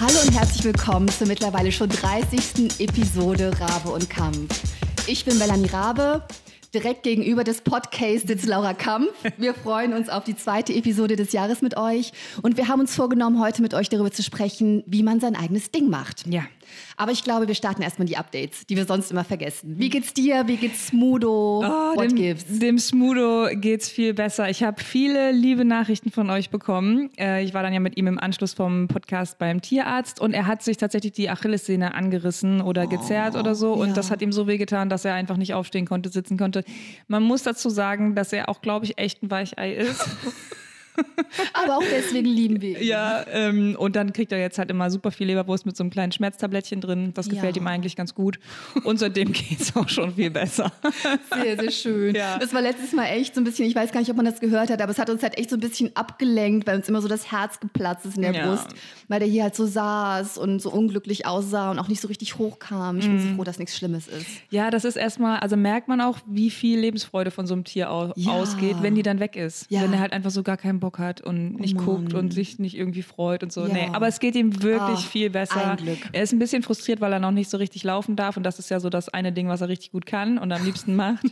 Hallo und herzlich willkommen zur mittlerweile schon 30. Episode Rabe und Kampf. Ich bin Melanie Rabe. Direkt gegenüber des Podcasts sitzt Laura Kampf. Wir freuen uns auf die zweite Episode des Jahres mit euch. Und wir haben uns vorgenommen, heute mit euch darüber zu sprechen, wie man sein eigenes Ding macht. Ja. Aber ich glaube, wir starten erstmal die Updates, die wir sonst immer vergessen. Wie geht's dir? Wie geht's Smudo? Oh, What dem, gives? dem Smudo geht's viel besser. Ich habe viele liebe Nachrichten von euch bekommen. Äh, ich war dann ja mit ihm im Anschluss vom Podcast beim Tierarzt und er hat sich tatsächlich die Achillessehne angerissen oder gezerrt oder so. Und ja. das hat ihm so wehgetan, dass er einfach nicht aufstehen konnte, sitzen konnte. Man muss dazu sagen, dass er auch, glaube ich, echt ein Weichei ist. Aber auch deswegen lieben wir ihn. Ja, ähm, und dann kriegt er jetzt halt immer super viel Leberwurst mit so einem kleinen Schmerztablettchen drin. Das gefällt Ja. ihm eigentlich ganz gut. Und seitdem geht's auch schon viel besser. Sehr, sehr schön. Ja. Das war letztes Mal echt so ein bisschen, ich weiß gar nicht, ob man das gehört hat, aber es hat uns halt echt so ein bisschen abgelenkt, weil uns immer so das Herz geplatzt ist in der Ja. Brust, weil der hier halt so saß und so unglücklich aussah und auch nicht so richtig hochkam. Ich bin Mhm. so froh, dass nichts Schlimmes ist. Ja, das ist erstmal, also merkt man auch, wie viel Lebensfreude von so einem Tier au ausgeht, wenn die dann weg ist. Wenn er halt einfach so gar keinen Bock hat und nicht Mann. guckt und sich nicht irgendwie freut und so. Ja. Nee, aber es geht ihm wirklich Ah, viel besser. Er ist ein bisschen frustriert, weil er noch nicht so richtig laufen darf und das ist ja so das eine Ding, was er richtig gut kann und am liebsten macht.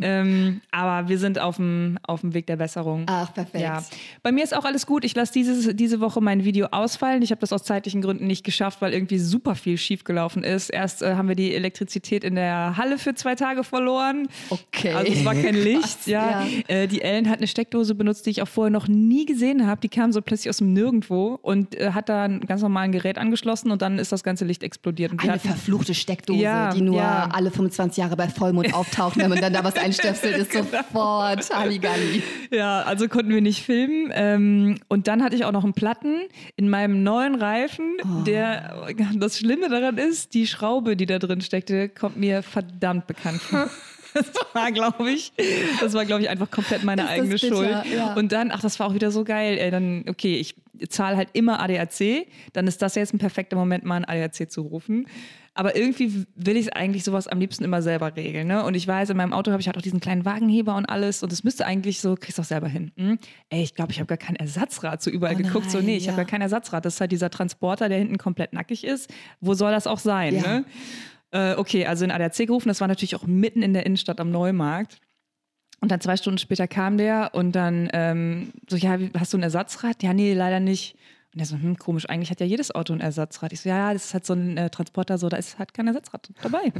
ähm, aber wir sind auf dem, auf dem Weg der Besserung. Ach, perfekt. Ja, bei mir ist auch alles gut. Ich lasse dieses, diese Woche mein Video ausfallen. Ich habe das aus zeitlichen Gründen nicht geschafft, weil irgendwie super viel schiefgelaufen ist. Erst äh, haben wir die Elektrizität in der Halle für zwei Tage verloren. Okay. Also es war kein Licht. Krass, ja. ja. Äh, die Ellen hat eine Steckdose benutzt, die ich auch vorher noch nie gesehen habe. Die kam so plötzlich aus dem Nirgendwo und äh, hat da ein ganz normalen Gerät angeschlossen und dann ist das ganze Licht explodiert. Eine verfluchte Steckdose, Ja, die nur ja. alle 25 Jahre bei Vollmond auftaucht, wenn man dann da was einstöpselt, ist Genau. sofort Halligalli. Ja, also konnten wir nicht filmen. Ähm, und dann hatte ich auch noch einen Platten in meinem neuen Reifen. Oh. Der, das Schlimme daran ist, die Schraube, die da drin steckte, kommt mir verdammt bekannt vor. Das war, glaube ich, das war, glaube ich, einfach komplett meine das eigene Schuld. ja. Und dann, ach, das war auch wieder so geil. Ey, dann, okay, ich zahle halt immer ADAC. Dann ist das jetzt ein perfekter Moment, mal ein ADAC zu rufen. Aber irgendwie will ich eigentlich sowas am liebsten immer selber regeln. Ne? Und ich weiß, in meinem Auto habe ich halt auch diesen kleinen Wagenheber und alles. Und es müsste eigentlich so, kriegst du auch selber hin. Hm? Ey, ich glaube, ich habe gar kein Ersatzrad. So überall Oh geguckt. so, nein, nee, ich ja. habe gar kein Ersatzrad. Das ist halt dieser Transporter, der hinten komplett nackig ist. Wo soll das auch sein? Ja. Ne? Äh, okay, also in ADAC gerufen. Das war natürlich auch mitten in der Innenstadt am Neumarkt. Und dann zwei Stunden später kam der und dann ähm, so, ja, hast du ein Ersatzrad? Ja, nee, leider nicht. Und er so, hm, komisch, eigentlich hat ja jedes Auto ein Ersatzrad. Ich so, ja, ja, das ist halt so ein äh, Transporter, so, da ist halt kein Ersatzrad dabei.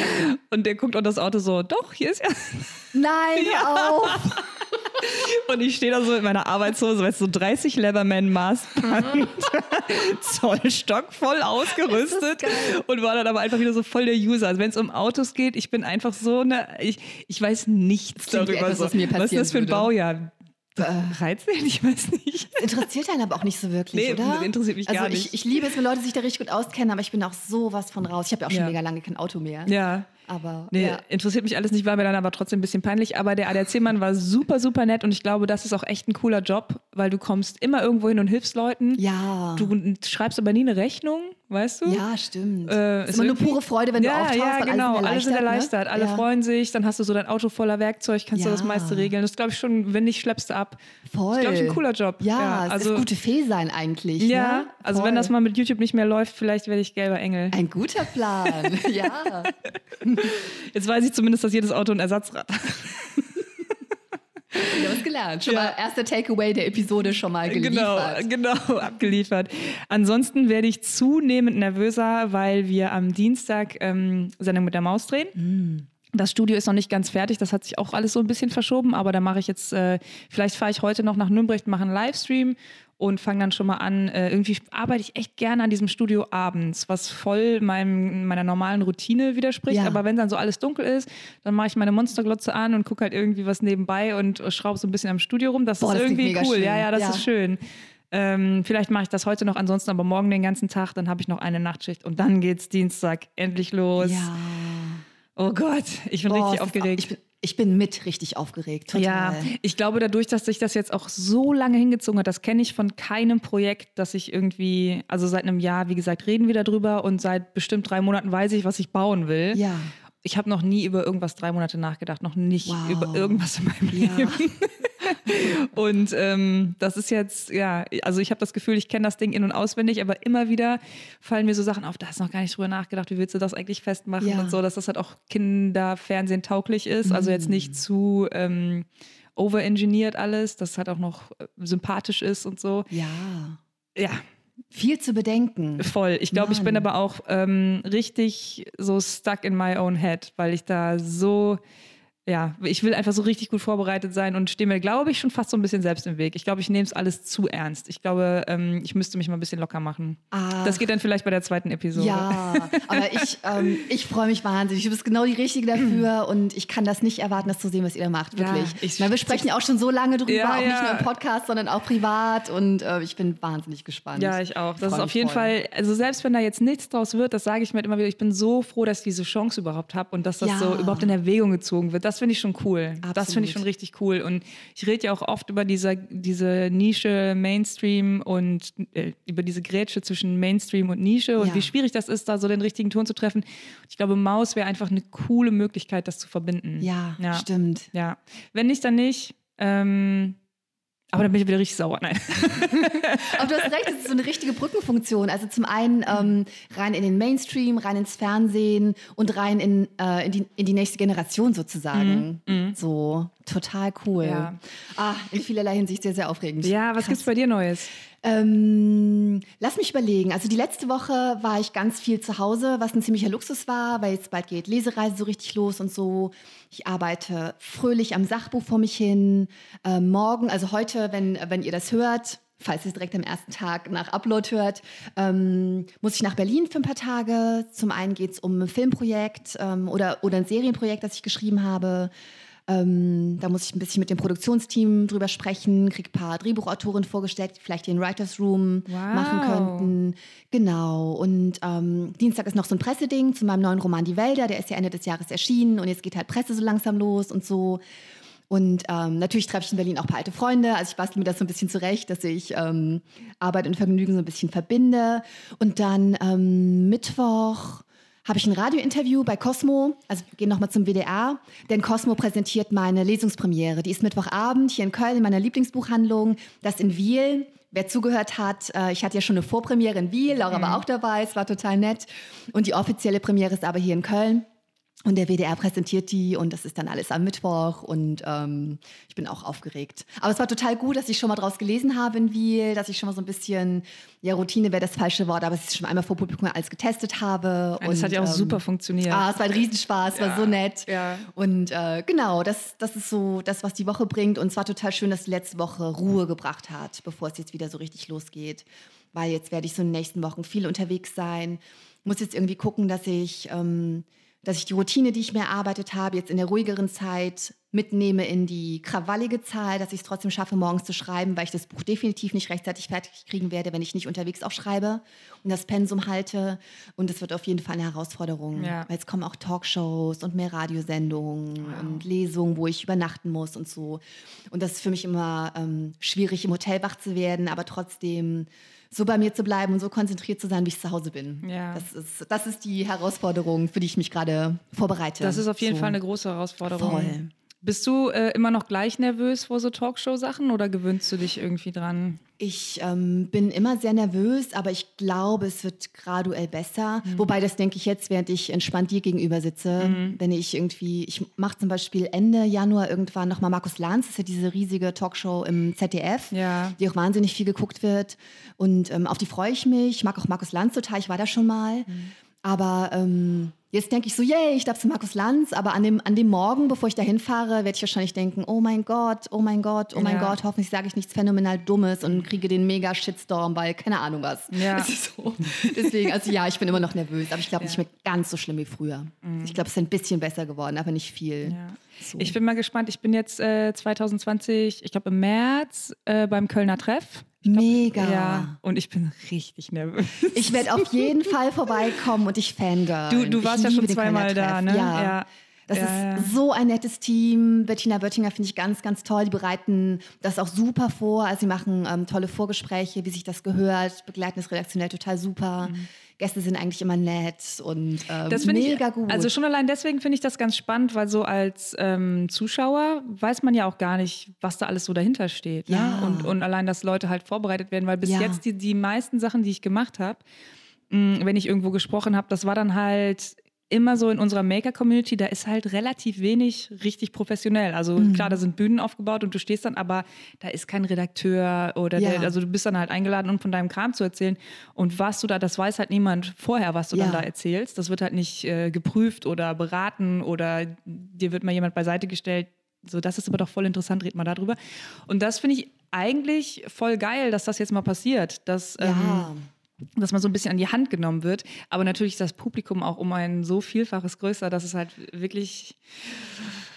und der guckt auf das Auto so, doch, hier ist ja. Nein, auf! Und ich stehe da so mit meiner Arbeitshose, weißt du, so 30 Leatherman Maßband, Zollstock voll ausgerüstet und war dann aber einfach wieder so voll der User. Also wenn es um Autos geht, ich bin einfach so eine, ich, ich weiß nichts darüber. etwas, so. was mir was ist das für ein. Baujahr? 13? Ich weiß nicht. Interessiert einen aber auch nicht so wirklich, Nee, oder? interessiert mich also gar ich, nicht. ich liebe es, wenn Leute sich da richtig gut auskennen, aber ich bin auch sowas von raus. Ich habe ja auch schon Ja. mega lange kein Auto mehr. Ja. Aber Nee, ja. interessiert mich alles nicht, war mir dann aber trotzdem ein bisschen peinlich. Aber der ADAC-Mann war super, super nett und ich glaube, das ist auch echt ein cooler Job, weil du kommst immer irgendwo hin und hilfst Leuten. Ja. Du schreibst aber nie eine Rechnung, weißt du? ja, stimmt. Äh, ist immer nur pure Freude, wenn ja, du auftauchst. Ja, genau. Alles Alles sind erleichtert. erleichtert. Alle ne? ja. freuen sich. Dann hast du so dein Auto voller Werkzeug, kannst du Ja. das meiste regeln. Das glaube ich schon, wenn nicht, schleppst du ab. Voll. Das ist, glaube ich, ein cooler Job. Ja, es also, ist gute Fee sein eigentlich. Ja, ne? also wenn das mal mit YouTube nicht mehr läuft, vielleicht werde ich gelber Engel. Ein guter Plan, ja. Jetzt weiß ich zumindest, dass jedes Auto ein Ersatzrad hat. Wir haben es gelernt. Schon Ja. mal erster Takeaway der Episode schon mal geliefert. Genau, genau, abgeliefert. Ansonsten werde ich zunehmend nervöser, weil wir am Dienstag ähm, Sendung mit der Maus drehen. Mm. Das Studio ist noch nicht ganz fertig, das hat sich auch alles so ein bisschen verschoben, aber da mache ich jetzt, äh, vielleicht fahre ich heute noch nach Nürnberg, mache einen Livestream und fange dann schon mal an. Äh, irgendwie arbeite ich echt gerne an diesem Studio abends, was voll meinem, meiner normalen Routine widerspricht. Ja. Aber wenn dann so alles dunkel ist, dann mache ich meine Monsterglotze an und gucke halt irgendwie was nebenbei und schraube so ein bisschen am Studio rum. Das Boah, ist das irgendwie cool. schön. Ja, ja, das Ja. ist schön. Ähm, vielleicht mache ich das heute noch, ansonsten aber morgen den ganzen Tag. Dann habe ich noch eine Nachtschicht und dann geht's Dienstag endlich los. Ja. Oh Gott, ich bin Boah, richtig aufgeregt. Ich bin, ich bin mit richtig aufgeregt. Total. Ja, ich glaube, dadurch, dass sich das jetzt auch so lange hingezogen hat, das kenne ich von keinem Projekt, dass ich irgendwie, also seit einem Jahr, wie gesagt, reden wir darüber und seit bestimmt drei Monaten weiß ich, was ich bauen will. Ja. Ich habe noch nie über irgendwas drei Monate nachgedacht, noch nicht Wow. über irgendwas in meinem Ja. Leben. und ähm, das ist jetzt, ja, also ich habe das Gefühl, ich kenne das Ding in- und auswendig, aber immer wieder fallen mir so Sachen auf, da hast du noch gar nicht drüber nachgedacht, wie willst du das eigentlich festmachen Ja. und so, dass das halt auch Kinderfernsehen tauglich ist, also jetzt Mm. nicht zu ähm, overengineert alles, dass es halt auch noch äh, sympathisch ist und so. Ja. Ja, Viel zu bedenken. voll. Ich glaube, ich bin aber auch ähm, richtig so stuck in my own head, weil ich da so, ja, ich will einfach so richtig gut vorbereitet sein und stehe mir, glaube ich, schon fast so ein bisschen selbst im Weg. Ich glaube, ich nehme es alles zu ernst. Ich glaube, ähm, ich müsste mich mal ein bisschen locker machen. Ah. Das geht dann vielleicht bei der zweiten Episode. Ja, aber ich, ähm, ich freue mich wahnsinnig. Du bist genau die Richtige dafür und ich kann das nicht erwarten, das zu sehen, was ihr da macht. Ja, Wirklich. ich- Weil wir sprechen ja auch schon so lange drüber, Ja, auch nicht ja. nur im Podcast, sondern auch privat und äh, ich bin wahnsinnig gespannt. Ja, ich auch. Das ist auf jeden voll. Fall, also selbst wenn da jetzt nichts draus wird, das sage ich mir halt immer wieder, ich bin so froh, dass ich diese Chance überhaupt habe und dass das Ja. so überhaupt in Erwägung gezogen wird. Das finde ich schon cool. Das finde Absolut. ich schon richtig cool. Und ich rede ja auch oft über diese, diese Nische Mainstream und äh, über diese Grätsche zwischen Mainstream und Nische und Ja. wie schwierig das ist, da so den richtigen Ton zu treffen. Ich glaube, Maus wäre einfach eine coole Möglichkeit, das zu verbinden. Ja, ja. stimmt. Ja. Wenn nicht, dann nicht. Ähm, aber dann bin ich wieder richtig sauer. Nein. Aber du hast recht, es ist so eine richtige Brückenfunktion. Also zum einen ähm, rein in den Mainstream, rein ins Fernsehen und rein in, äh, in, die, in die nächste Generation sozusagen. So, total cool. Ja. Ah, in vielerlei Hinsicht sehr, sehr aufregend. Ja, was Krass. gibt's bei dir Neues? Ähm, lass mich überlegen. Also die letzte Woche war ich ganz viel zu Hause, was ein ziemlicher Luxus war, weil jetzt bald geht Lesereise so richtig los und so. Ich arbeite fröhlich am Sachbuch vor mich hin. Ähm, morgen, also heute, wenn, wenn ihr das hört, falls ihr es direkt am ersten Tag nach Upload hört, ähm, muss ich nach Berlin für ein paar Tage. Zum einen geht es um ein Filmprojekt ähm, oder, oder ein Serienprojekt, das ich geschrieben habe. Ähm, da muss ich ein bisschen mit dem Produktionsteam drüber sprechen, krieg ein paar Drehbuchautoren vorgestellt, die vielleicht in Writers Room Wow. machen könnten. Genau. Und ähm, Dienstag ist noch so ein Presseding zu meinem neuen Roman Die Wälder. Der ist ja Ende des Jahres erschienen und jetzt geht halt Presse so langsam los und so. Und ähm, natürlich treffe ich in Berlin auch ein paar alte Freunde. Also ich bastel mir das so ein bisschen zurecht, dass ich ähm, Arbeit und Vergnügen so ein bisschen verbinde. Und dann ähm, Mittwoch habe ich ein Radiointerview bei Cosmo. Also wir gehen nochmal zum WDR, denn Cosmo präsentiert meine Lesungspremiere. Die ist Mittwochabend hier in Köln in meiner Lieblingsbuchhandlung. Das in Wiel. Wer zugehört hat, äh, ich hatte ja schon eine Vorpremiere in Wiel, Laura war auch dabei, es war total nett. Und die offizielle Premiere ist aber hier in Köln. Und der WDR präsentiert die und das ist dann alles am Mittwoch und ähm, ich bin auch aufgeregt. Aber es war total gut, dass ich schon mal draus gelesen habe in Wiel, dass ich schon mal so ein bisschen, ja, Routine wäre das falsche Wort, aber dass ich schon einmal vor Publikum alles getestet habe. Und es hat ja auch ähm, super funktioniert. Ah, es war ein Riesenspaß, war Ja, so nett. ja. Und äh, genau, das, das ist so das, was die Woche bringt. Und es war total schön, dass die letzte Woche Ruhe gebracht hat, bevor es jetzt wieder so richtig losgeht. Weil jetzt werde ich so in den nächsten Wochen viel unterwegs sein. Muss jetzt irgendwie gucken, dass ich, ähm, dass ich die Routine, die ich mir erarbeitet habe, jetzt in der ruhigeren Zeit mitnehme in die krawallige Zahl, dass ich es trotzdem schaffe, morgens zu schreiben, weil ich das Buch definitiv nicht rechtzeitig fertig kriegen werde, wenn ich nicht unterwegs auch schreibe und das Pensum halte. Und es wird auf jeden Fall eine Herausforderung. Ja. Weil jetzt kommen auch Talkshows und mehr Radiosendungen und Lesungen, wo ich übernachten muss und so. Und das ist für mich immer ähm, schwierig, im Hotel wach zu werden, aber trotzdem so bei mir zu bleiben und so konzentriert zu sein, wie ich zu Hause bin. Ja. Das, ist, das ist die Herausforderung, für die ich mich gerade vorbereite. Das ist auf jeden so. Fall eine große Herausforderung. Voll. Bist du äh, immer noch gleich nervös vor so Talkshow-Sachen oder gewöhnst du dich irgendwie dran? Ich ähm, bin immer sehr nervös, aber ich glaube, es wird graduell besser. Mhm. Wobei das denke ich jetzt, während ich entspannt dir gegenüber sitze. Wenn ich irgendwie, ich mache zum Beispiel Ende Januar irgendwann nochmal Markus Lanz, das ist ja diese riesige Talkshow im ZDF, Ja. die auch wahnsinnig viel geguckt wird. Und ähm, auf die freue ich mich. Ich mag auch Markus Lanz total, ich war da schon mal. Mhm. Aber ähm, jetzt denke ich so, yay, ich darf zu Markus Lanz. Aber an dem, an dem Morgen, bevor ich da hinfahre, werde ich wahrscheinlich denken, oh mein Gott, oh mein Gott, oh mein Ja. Gott, hoffentlich sage ich nichts phänomenal Dummes und kriege den mega Shitstorm, weil keine Ahnung was. Ja. So. Deswegen, also ja, ich bin immer noch nervös, aber ich glaube nicht mehr ganz so schlimm wie früher. Ich glaube, es ist ein bisschen besser geworden, aber nicht viel. Mhm. Ja. So. Ich bin mal gespannt. Ich bin jetzt äh, 2020, ich glaube im März, äh, beim Kölner Treff. Mega. Ja, und ich bin richtig nervös. Ich werde auf jeden Fall vorbeikommen und ich fangirl. Du, du Ich warst ja schon zweimal da, ne? Ja. Ja. Das Ja, ist so ein nettes Team. Bettina Wöttinger finde ich ganz, ganz toll. Die bereiten das auch super vor. Also sie machen ähm, tolle Vorgespräche, wie sich das gehört, begleiten das redaktionell total super. Gäste sind eigentlich immer nett und ähm. Das mega ich, gut. Also schon allein deswegen finde ich das ganz spannend, weil so als ähm, Zuschauer weiß man ja auch gar nicht, was da alles so dahinter steht. Ne? Ja. Und, und allein, dass Leute halt vorbereitet werden, weil bis Ja. jetzt die, die meisten Sachen, die ich gemacht habe, wenn ich irgendwo gesprochen habe, das war dann halt immer so in unserer Maker-Community, da ist halt relativ wenig richtig professionell. Also Mhm. klar, da sind Bühnen aufgebaut und du stehst dann, aber da ist kein Redakteur oder Ja. der, also du bist dann halt eingeladen, um von deinem Kram zu erzählen. Und was du da, das weiß halt niemand vorher, was du Ja. dann da erzählst. Das wird halt nicht äh, geprüft oder beraten oder dir wird mal jemand beiseite gestellt. So, das ist aber doch voll interessant, red mal darüber. Und das finde ich eigentlich voll geil, dass das jetzt mal passiert. Dass, ähm, ja. Dass man so ein bisschen an die Hand genommen wird. Aber natürlich ist das Publikum auch um ein so Vielfaches größer, dass es halt wirklich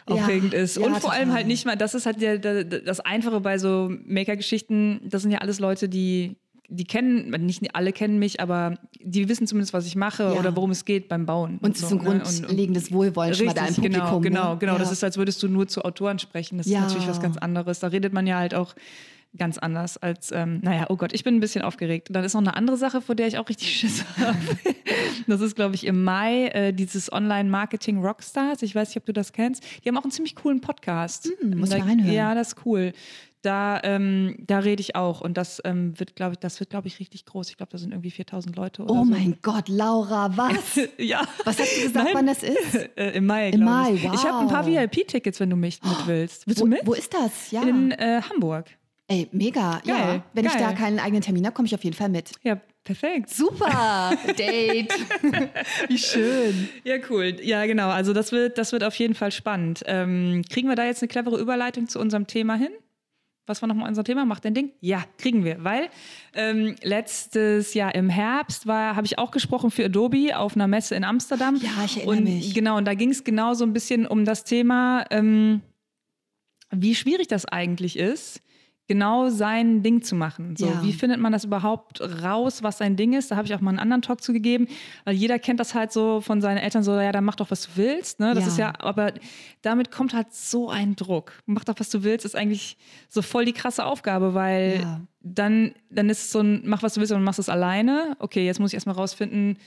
Ja, aufregend ist. ja, und vor allem halt nicht mal, das ist halt der, der, das Einfache bei so Maker-Geschichten, das sind ja alles Leute, die die kennen, nicht alle kennen mich, aber die wissen zumindest, was ich mache Ja. oder worum es geht beim Bauen. Und es ist so, ein ne? Und- und- grundlegendes Wohlwollen schon mal im Richtig, Publikum. genau, genau, ne? genau. Ja. Das ist, als würdest du nur zu Autoren sprechen. Das Ja. ist natürlich was ganz anderes. Da redet man ja halt auch ganz anders als, ähm, naja, oh Gott, ich bin ein bisschen aufgeregt. Dann ist noch eine andere Sache, vor der ich auch richtig Schiss habe. Das ist, glaube ich, im Mai äh, dieses Online-Marketing Rockstars. Ich weiß nicht, ob du das kennst. Die haben auch einen ziemlich coolen Podcast. Hm, muss ich da, mal reinhören. Ja, das ist cool. Da, ähm, da rede ich auch und das ähm, wird, glaube ich, das wird, glaube ich, richtig groß. Ich glaube, da sind irgendwie 4000 Leute oder Oh so. mein Gott, Laura, was? Ja. Was hast du gesagt, Nein. wann das ist? Äh, Im Mai, Im Mai, ich. Ich habe ein paar wow. VIP-Tickets, wenn du mich mit willst. Willst Wo, du mit? wo ist das? Ja. In äh, Hamburg. Ey, mega. ja. Geil, Wenn ich geil. da keinen eigenen Termin habe, komme ich auf jeden Fall mit. Ja, perfekt. Super. Date. Wie schön. Ja, cool. Ja, genau. Also das wird, das wird auf jeden Fall spannend. Ähm, kriegen wir da jetzt eine clevere Überleitung zu unserem Thema hin? Was war nochmal unser Thema? Macht dein Ding? Ja, kriegen wir. Weil ähm, letztes Jahr im Herbst war, habe ich auch gesprochen für Adobe auf einer Messe in Amsterdam. Ja, ich erinnere und, mich. Genau, und da ging es genau so ein bisschen um das Thema, ähm, wie schwierig das eigentlich ist, genau sein Ding zu machen. So, Ja. Wie findet man das überhaupt raus, was sein Ding ist? Da habe ich auch mal einen anderen Talk zu gegeben, weil jeder kennt das halt so von seinen Eltern so, ja, dann mach doch, was du willst. Ne? Das Ja. ist ja, aber damit kommt halt so ein Druck. Mach doch, was du willst, ist eigentlich so voll die krasse Aufgabe, weil Ja. dann, dann ist es so ein, mach, was du willst und machst es alleine. Okay, jetzt muss ich erstmal rausfinden,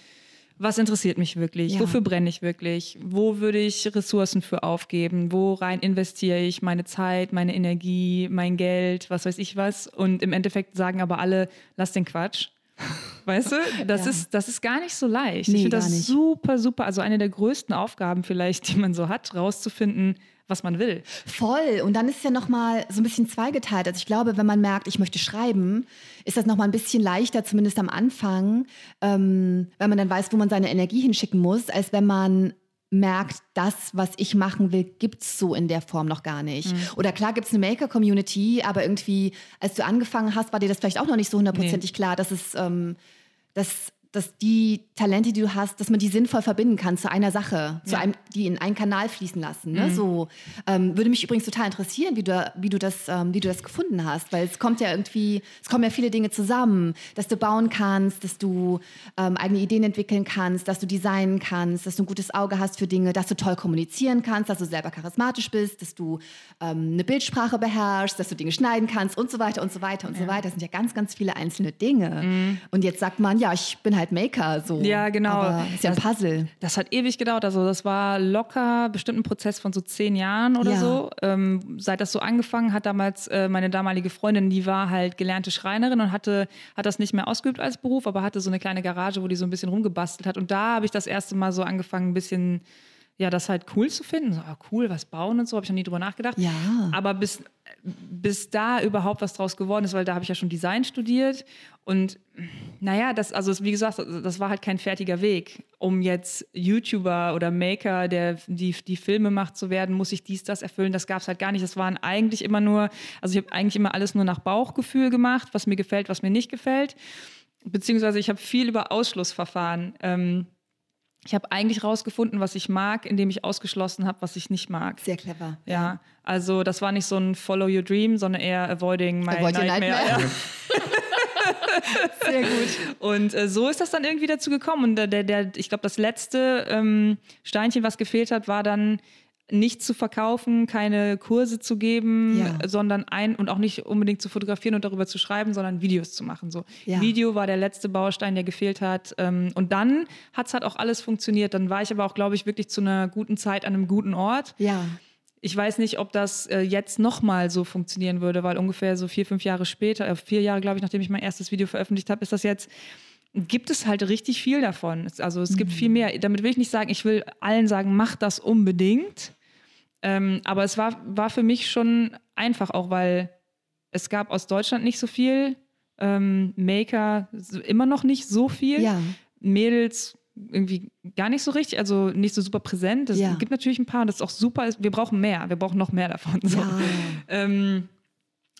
was interessiert mich wirklich? Ja. Wofür brenne ich wirklich? Wo würde ich Ressourcen für aufgeben? Wo rein investiere ich meine Zeit, meine Energie, mein Geld, was weiß ich was? Und im Endeffekt sagen aber alle, lass den Quatsch. Weißt du, das, Ja. ist, das ist gar nicht so leicht. Nee, ich finde das super, super. Also eine der größten Aufgaben vielleicht, die man so hat, rauszufinden, was man will. Voll. Und dann ist es ja nochmal so ein bisschen zweigeteilt. Also ich glaube, wenn man merkt, ich möchte schreiben, ist das nochmal ein bisschen leichter, zumindest am Anfang, ähm, wenn man dann weiß, wo man seine Energie hinschicken muss, als wenn man merkt, das, was ich machen will, gibt's so in der Form noch gar nicht. Oder klar gibt's eine Maker-Community, aber irgendwie, als du angefangen hast, war dir das vielleicht auch noch nicht so hundertprozentig klar, dass es, ähm, dass, dass die Talente, die du hast, dass man die sinnvoll verbinden kann zu einer Sache, zu Ja. einem, die in einen Kanal fließen lassen. Ne? So ähm, würde mich übrigens total interessieren, wie du, wie du das, ähm, wie du das gefunden hast, weil es kommt ja irgendwie, es kommen ja viele Dinge zusammen, dass du bauen kannst, dass du ähm, eigene Ideen entwickeln kannst, dass du designen kannst, dass du ein gutes Auge hast für Dinge, dass du toll kommunizieren kannst, dass du selber charismatisch bist, dass du ähm, eine Bildsprache beherrschst, dass du Dinge schneiden kannst und so weiter und so weiter und so weiter. Das sind ja ganz, ganz viele einzelne Dinge. Und jetzt sagt man, ja, ich bin halt Maker, so. Ja, genau. Aber ist ja ein Das- Puzzle. Das hat ewig gedauert. Also das war locker bestimmt ein Prozess von so zehn Jahren oder Ja. so. Ähm, seit das so angefangen hat, damals äh, meine damalige Freundin, die war halt gelernte Schreinerin und hatte, hat das nicht mehr ausgeübt als Beruf, aber hatte so eine kleine Garage, wo die so ein bisschen rumgebastelt hat. Und da habe ich das erste Mal so angefangen, ein bisschen, ja, das halt cool zu finden. So, ah, cool, was bauen und so, habe ich noch nie drüber nachgedacht. Ja. Aber bis, bis da überhaupt was draus geworden ist, weil da habe ich ja schon Design studiert und naja, das, also wie gesagt, das war halt kein fertiger Weg. Um jetzt YouTuber oder Maker, der die, die Filme macht zu werden, muss ich dies, das erfüllen. Das gab es halt gar nicht. Das waren eigentlich immer nur, also ich habe eigentlich immer alles nur nach Bauchgefühl gemacht, was mir gefällt, was mir nicht gefällt. Beziehungsweise ich habe viel über Ausschlussverfahren. Ähm, ich habe eigentlich rausgefunden, was ich mag, indem ich ausgeschlossen habe, was ich nicht mag. Sehr clever. Ja, also das war nicht so ein Follow Your Dream, sondern eher Avoiding My Avoid your Nightmare. nightmare. Ja. Sehr gut. Und äh, so ist das dann irgendwie dazu gekommen. Und der, der, ich glaube, das letzte ähm, Steinchen, was gefehlt hat, war dann nicht zu verkaufen, keine Kurse zu geben, ja. sondern ein und auch nicht unbedingt zu fotografieren und darüber zu schreiben, sondern Videos zu machen. So ja. Video war der letzte Baustein, der gefehlt hat. Ähm, und dann hat es halt auch alles funktioniert. Dann war ich aber auch, glaube ich, wirklich zu einer guten Zeit an einem guten Ort. Ja. Ich weiß nicht, ob das äh, jetzt nochmal so funktionieren würde, weil ungefähr so vier, fünf Jahre später, äh, vier Jahre, glaube ich, nachdem ich mein erstes Video veröffentlicht habe, ist das jetzt gibt es halt richtig viel davon. Also es gibt mhm. viel mehr. Damit will ich nicht sagen, ich will allen sagen, mach das unbedingt. Ähm, aber es war, war für mich schon einfach, auch weil es gab aus Deutschland nicht so viel. Ähm, Maker immer noch nicht so viel. Ja. Mädels irgendwie gar nicht so richtig, also nicht so super präsent. Es ja. gibt natürlich ein paar und das ist auch super. Wir brauchen mehr, wir brauchen noch mehr davon. So. Ja. Ähm,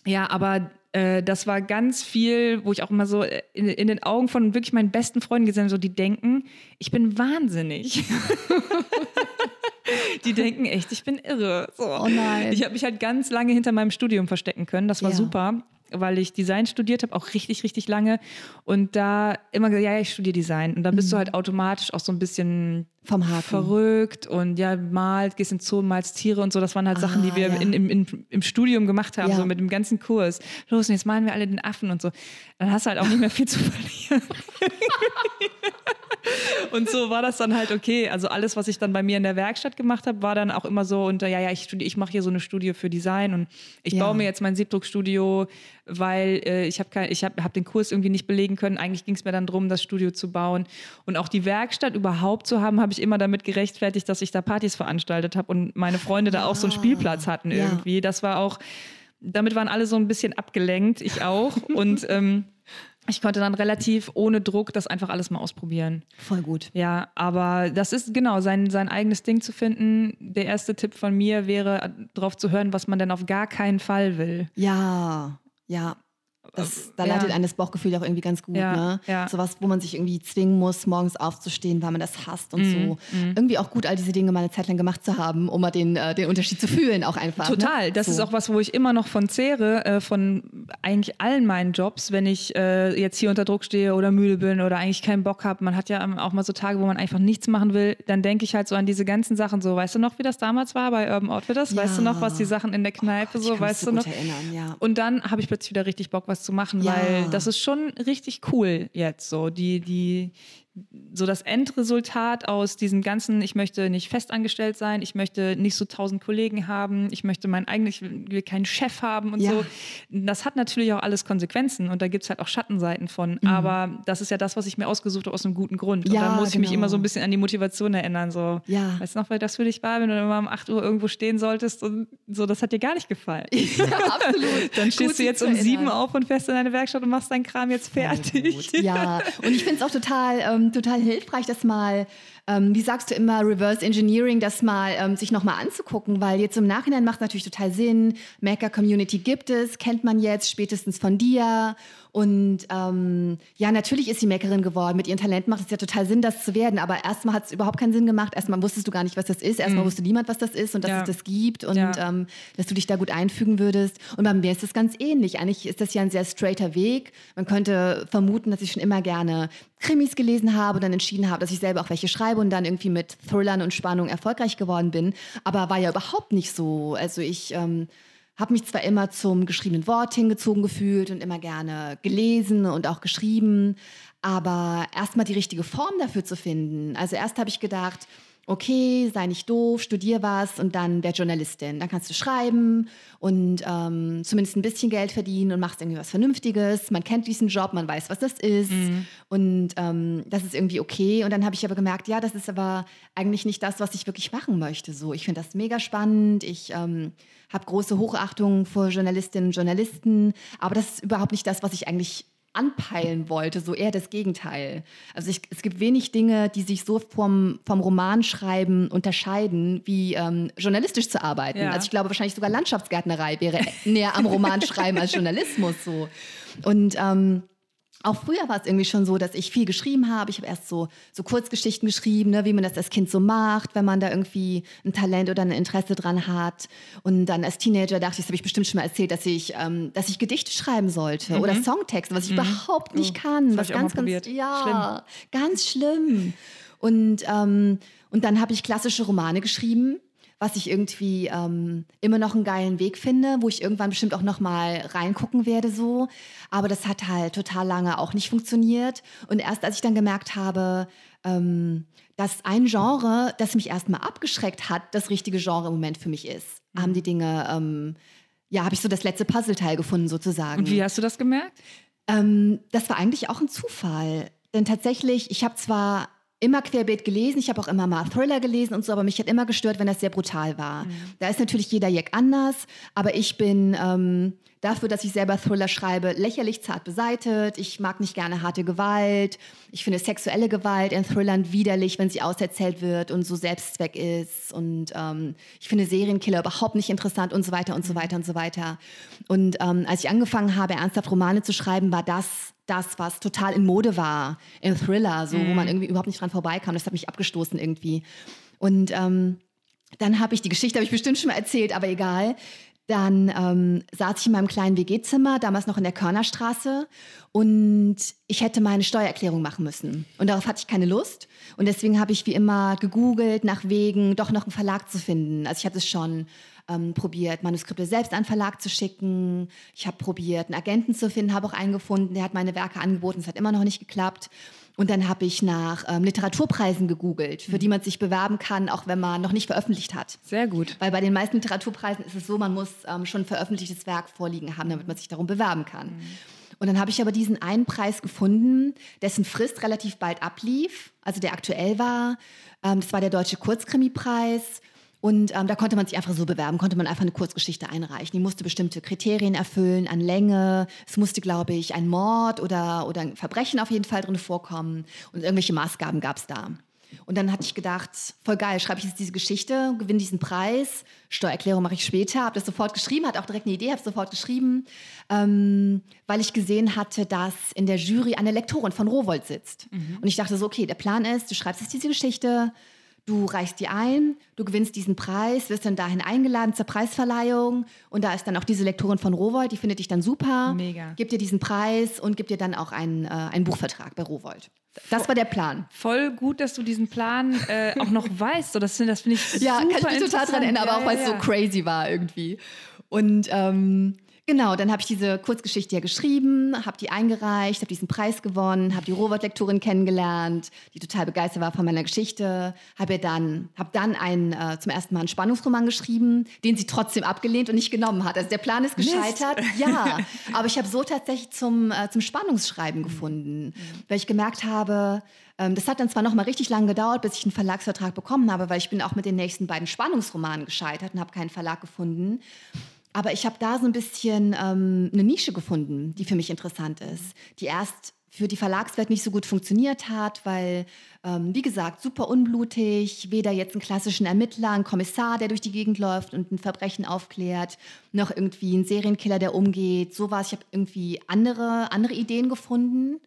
ja, aber äh, das war ganz viel, wo ich auch immer so in, in, den Augen von wirklich meinen besten Freunden gesehen habe, so die denken, ich bin wahnsinnig. die denken echt, ich bin irre. So. Oh nein. Ich habe mich halt ganz lange hinter meinem Studium verstecken können. Das war ja. super weil ich Design studiert habe, auch richtig, richtig lange. Und da immer gesagt, ja, ich studiere Design. Und dann bist mhm. du halt automatisch auch so ein bisschen vom Haken. verrückt und ja, malt, gehst in Zoo, malst Tiere und so. Das waren halt ah, Sachen, die wir ja. in, in, in, im Studium gemacht haben, ja. so mit dem ganzen Kurs. Los, und jetzt malen wir alle den Affen und so. Dann hast du halt auch nicht mehr viel zu verlieren. und so war das dann halt okay. Also alles, was ich dann bei mir in der Werkstatt gemacht habe, war dann auch immer so und ja, ja, ich, ich mache hier so eine Studie für Design und ich ja. baue mir jetzt mein Siebdruckstudio, weil äh, ich habe ich hab, hab den Kurs irgendwie nicht belegen können. Eigentlich ging es mir dann darum, das Studio zu bauen. Und auch die Werkstatt überhaupt zu haben, habe ich immer damit gerechtfertigt, dass ich da Partys veranstaltet habe und meine Freunde da auch so einen Spielplatz hatten irgendwie. Ja. Das war auch, damit waren alle so ein bisschen abgelenkt, ich auch. und ähm, ich konnte dann relativ ohne Druck das einfach alles mal ausprobieren. Voll gut. Ja, aber das ist genau sein, sein eigenes Ding zu finden. Der erste Tipp von mir wäre, darauf zu hören, was man denn auf gar keinen Fall will. Ja, ja. Das, da leitet ja. ein das Bauchgefühl auch irgendwie ganz gut, ja, ne? Ja. Sowas, wo man sich irgendwie zwingen muss, morgens aufzustehen, weil man das hasst und mm, so. Mm. Irgendwie auch gut, all diese Dinge mal eine Zeit lang gemacht zu haben, um mal den, äh, den Unterschied zu fühlen, auch einfach. Ne? Total. Ne? Das so. ist auch was, wo ich immer noch von zehre, äh, von eigentlich allen meinen Jobs, wenn ich äh, jetzt hier unter Druck stehe oder müde bin oder eigentlich keinen Bock habe. Man hat ja auch mal so Tage, wo man einfach nichts machen will. Dann denke ich halt so an diese ganzen Sachen. So, weißt du noch, wie das damals war bei Urban Outfitters? Weißt du noch, was die Sachen in der Kneipe oh so, weißt du noch? Erinnern, und dann habe ich plötzlich wieder richtig Bock, was zu machen, ja. weil das ist schon richtig cool jetzt so. Die, die, so das Endresultat aus diesem ganzen, ich möchte nicht festangestellt sein, ich möchte nicht so tausend Kollegen haben, ich möchte meinen eigentlich will keinen Chef haben und ja. so. Das hat natürlich auch alles Konsequenzen und da gibt es halt auch Schattenseiten von. Mhm. Aber das ist ja das, was ich mir ausgesucht habe aus einem guten Grund. Und ja, da muss ich mich genau. immer so ein bisschen an die Motivation erinnern. So, ja. weißt du noch, weil das für dich war, wenn du immer um 8 Uhr irgendwo stehen solltest und so, das hat dir gar nicht gefallen. Ja, absolut. Dann stehst Gut, du jetzt um sieben auf und fährst in deine Werkstatt und machst deinen Kram jetzt fertig. Ja, und ich finde es auch total, ähm, total hilfreich, das mal ähm, wie sagst du immer, Reverse Engineering, das mal ähm, sich nochmal anzugucken, weil jetzt im Nachhinein macht es natürlich total Sinn. Maker Community gibt es, kennt man jetzt spätestens von dir. Und ähm, ja, natürlich ist sie Makerin geworden. Mit ihrem Talent macht es ja total Sinn, das zu werden. Aber erstmal hat es überhaupt keinen Sinn gemacht. Erstmal wusstest du gar nicht, was das ist. Erstmal mhm. wusste niemand, was das ist und dass ja. es das gibt und ja. ähm, dass du dich da gut einfügen würdest. Und bei mir ist das ganz ähnlich. Eigentlich ist das ja ein sehr straighter Weg. Man könnte vermuten, dass ich schon immer gerne Krimis gelesen habe und dann entschieden habe, dass ich selber auch welche schreibe und dann irgendwie mit Thrillern und Spannung erfolgreich geworden bin. Aber war ja überhaupt nicht so. Also ich ähm, habe mich zwar immer zum geschriebenen Wort hingezogen gefühlt und immer gerne gelesen und auch geschrieben, aber erstmal die richtige Form dafür zu finden. Also erst habe ich gedacht, okay, sei nicht doof, studier was und dann werde Journalistin. Dann kannst du schreiben und ähm, zumindest ein bisschen Geld verdienen und machst irgendwie was Vernünftiges. Man kennt diesen Job, man weiß, was das ist mhm. und ähm, das ist irgendwie okay. Und dann habe ich aber gemerkt, ja, das ist aber eigentlich nicht das, was ich wirklich machen möchte. So, ich finde das mega spannend. Ich ähm, habe große Hochachtung vor Journalistinnen und Journalisten, aber das ist überhaupt nicht das, was ich eigentlich anpeilen wollte, so eher das Gegenteil. Also ich, es gibt wenig Dinge, die sich so vom, vom Romanschreiben unterscheiden, wie ähm, journalistisch zu arbeiten. Ja. Also ich glaube wahrscheinlich sogar Landschaftsgärtnerei wäre näher am Romanschreiben als Journalismus so. Und ähm, auch früher war es irgendwie schon so, dass ich viel geschrieben habe. Ich habe erst so, so Kurzgeschichten geschrieben, ne, wie man das als Kind so macht, wenn man da irgendwie ein Talent oder ein Interesse dran hat. Und dann als Teenager dachte ich, das habe ich bestimmt schon mal erzählt, dass ich, ähm, dass ich Gedichte schreiben sollte mhm. oder Songtexte, was ich mhm. überhaupt nicht oh, kann. was ganz, ganz, ja, schlimm. ganz schlimm. Und, ähm, und dann habe ich klassische Romane geschrieben was ich irgendwie ähm, immer noch einen geilen Weg finde, wo ich irgendwann bestimmt auch noch mal reingucken werde so. Aber das hat halt total lange auch nicht funktioniert. Und erst als ich dann gemerkt habe, ähm, dass ein Genre, das mich erstmal abgeschreckt hat, das richtige Genre im Moment für mich ist, mhm. haben die Dinge, ähm, ja, habe ich so das letzte Puzzleteil gefunden sozusagen. Und wie hast du das gemerkt? Ähm, das war eigentlich auch ein Zufall. Denn tatsächlich, ich habe zwar immer querbeet gelesen. Ich habe auch immer mal Thriller gelesen und so, aber mich hat immer gestört, wenn das sehr brutal war. Mhm. Da ist natürlich jeder Jack anders, aber ich bin ähm, dafür, dass ich selber Thriller schreibe, lächerlich zart beseitet. Ich mag nicht gerne harte Gewalt. Ich finde sexuelle Gewalt in Thrillern widerlich, wenn sie auserzählt wird und so Selbstzweck ist. Und ähm, ich finde Serienkiller überhaupt nicht interessant und so weiter und so mhm. weiter und so weiter. Und ähm, als ich angefangen habe, ernsthaft Romane zu schreiben, war das das, was total in Mode war, im Thriller, so, mm. wo man mhm. irgendwie überhaupt nicht dran vorbeikam. Das hat mich abgestoßen irgendwie. Und ähm, dann habe ich, die Geschichte habe ich bestimmt schon mal erzählt, aber egal. Dann ähm, saß ich in meinem kleinen WG-Zimmer, damals noch in der Körnerstraße, und ich hätte meine Steuererklärung machen müssen. Und darauf hatte ich keine Lust. Und deswegen habe ich wie immer gegoogelt nach Wegen, doch noch einen Verlag zu finden. Also ich habe es schon ähm, probiert, Manuskripte selbst an Verlag zu schicken. Ich habe probiert, einen Agenten zu finden, habe auch einen gefunden, der hat meine Werke angeboten. Es hat immer noch nicht geklappt. Und dann habe ich nach ähm, Literaturpreisen gegoogelt, für die man sich bewerben kann, auch wenn man noch nicht veröffentlicht hat. Sehr gut. Weil bei den meisten Literaturpreisen ist es so, man muss ähm, schon ein veröffentlichtes Werk vorliegen haben, damit man sich darum bewerben kann. Mhm. Und dann habe ich aber diesen einen Preis gefunden, dessen Frist relativ bald ablief, also der aktuell war. Ähm, das war der Deutsche Kurzkrimi-Preis. Und ähm, da konnte man sich einfach so bewerben, konnte man einfach eine Kurzgeschichte einreichen. Die musste bestimmte Kriterien erfüllen an Länge. Es musste, glaube ich, ein Mord oder, oder ein Verbrechen auf jeden Fall drin vorkommen. Und irgendwelche Maßgaben gab es da. Und dann hatte ich gedacht, voll geil, schreibe ich jetzt diese Geschichte, gewinne diesen Preis, Steuererklärung mache ich später, habe das sofort geschrieben, hatte auch direkt eine Idee, habe es sofort geschrieben, ähm, weil ich gesehen hatte, dass in der Jury eine Lektorin von Rowold sitzt. Mhm. Und ich dachte so, okay, der Plan ist, du schreibst jetzt diese Geschichte, Du reichst die ein, du gewinnst diesen Preis, wirst dann dahin eingeladen zur Preisverleihung und da ist dann auch diese Lektorin von Rowold, die findet dich dann super, Mega. gibt dir diesen Preis und gibt dir dann auch einen, äh, einen Buchvertrag bei Rowold. Das war der Plan. Voll gut, dass du diesen Plan äh, auch noch weißt. So, das das finde ich Ja, kann ich mich total dran erinnern, aber auch weil es ja. so crazy war irgendwie. Und ähm, Genau, dann habe ich diese Kurzgeschichte ja geschrieben, habe die eingereicht, habe diesen Preis gewonnen, habe die Robert-Lektorin kennengelernt, die total begeistert war von meiner Geschichte, habe dann, hab dann einen, äh, zum ersten Mal einen Spannungsroman geschrieben, den sie trotzdem abgelehnt und nicht genommen hat. Also der Plan ist gescheitert, Mist. ja, aber ich habe so tatsächlich zum, äh, zum Spannungsschreiben gefunden, mhm. weil ich gemerkt habe, ähm, das hat dann zwar noch mal richtig lange gedauert, bis ich einen Verlagsvertrag bekommen habe, weil ich bin auch mit den nächsten beiden Spannungsromanen gescheitert und habe keinen Verlag gefunden. Aber ich habe da so ein bisschen ähm, eine Nische gefunden, die für mich interessant ist, die erst für die Verlagswelt nicht so gut funktioniert hat, weil, ähm, wie gesagt, super unblutig, weder jetzt einen klassischen Ermittler, einen Kommissar, der durch die Gegend läuft und ein Verbrechen aufklärt, noch irgendwie ein Serienkiller, der umgeht, sowas. Ich habe irgendwie andere, andere Ideen gefunden,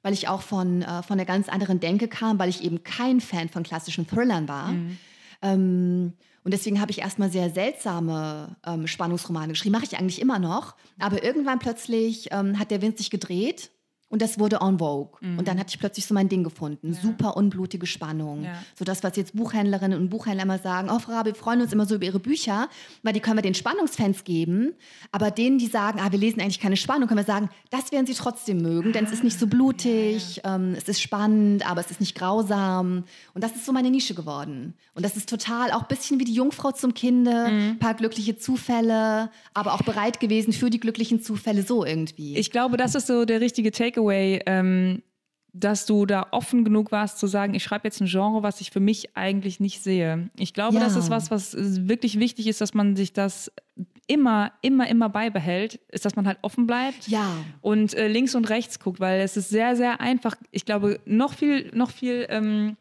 weil ich auch von, äh, von einer ganz anderen Denke kam, weil ich eben kein Fan von klassischen Thrillern war. Mhm. Ähm, und deswegen habe ich erstmal sehr seltsame ähm, Spannungsromane geschrieben. Mache ich eigentlich immer noch. Aber irgendwann plötzlich ähm, hat der Wind sich gedreht und das wurde en vogue. Mhm. Und dann hatte ich plötzlich so mein Ding gefunden. Ja. Super unblutige Spannung. Ja. So das, was jetzt Buchhändlerinnen und Buchhändler immer sagen, oh, Frau wir freuen uns immer so über ihre Bücher, weil die können wir den Spannungsfans geben. Aber denen, die sagen, ah, wir lesen eigentlich keine Spannung, können wir sagen, das werden sie trotzdem mögen, denn es ist nicht so blutig, ja. ähm, es ist spannend, aber es ist nicht grausam. Und das ist so meine Nische geworden. Und das ist total auch ein bisschen wie die Jungfrau zum Kinde, ein mhm. paar glückliche Zufälle, aber auch bereit gewesen für die glücklichen Zufälle so irgendwie. Ich glaube, das ist so der richtige Takeaway Takeaway, ähm, dass du da offen genug warst zu sagen, ich schreibe jetzt ein Genre, was ich für mich eigentlich nicht sehe. Ich glaube, ja. das ist was, was wirklich wichtig ist, dass man sich das immer, immer, immer beibehält, ist, dass man halt offen bleibt ja. und äh, links und rechts guckt, weil es ist sehr, sehr einfach. Ich glaube, noch viel, noch viel ähm,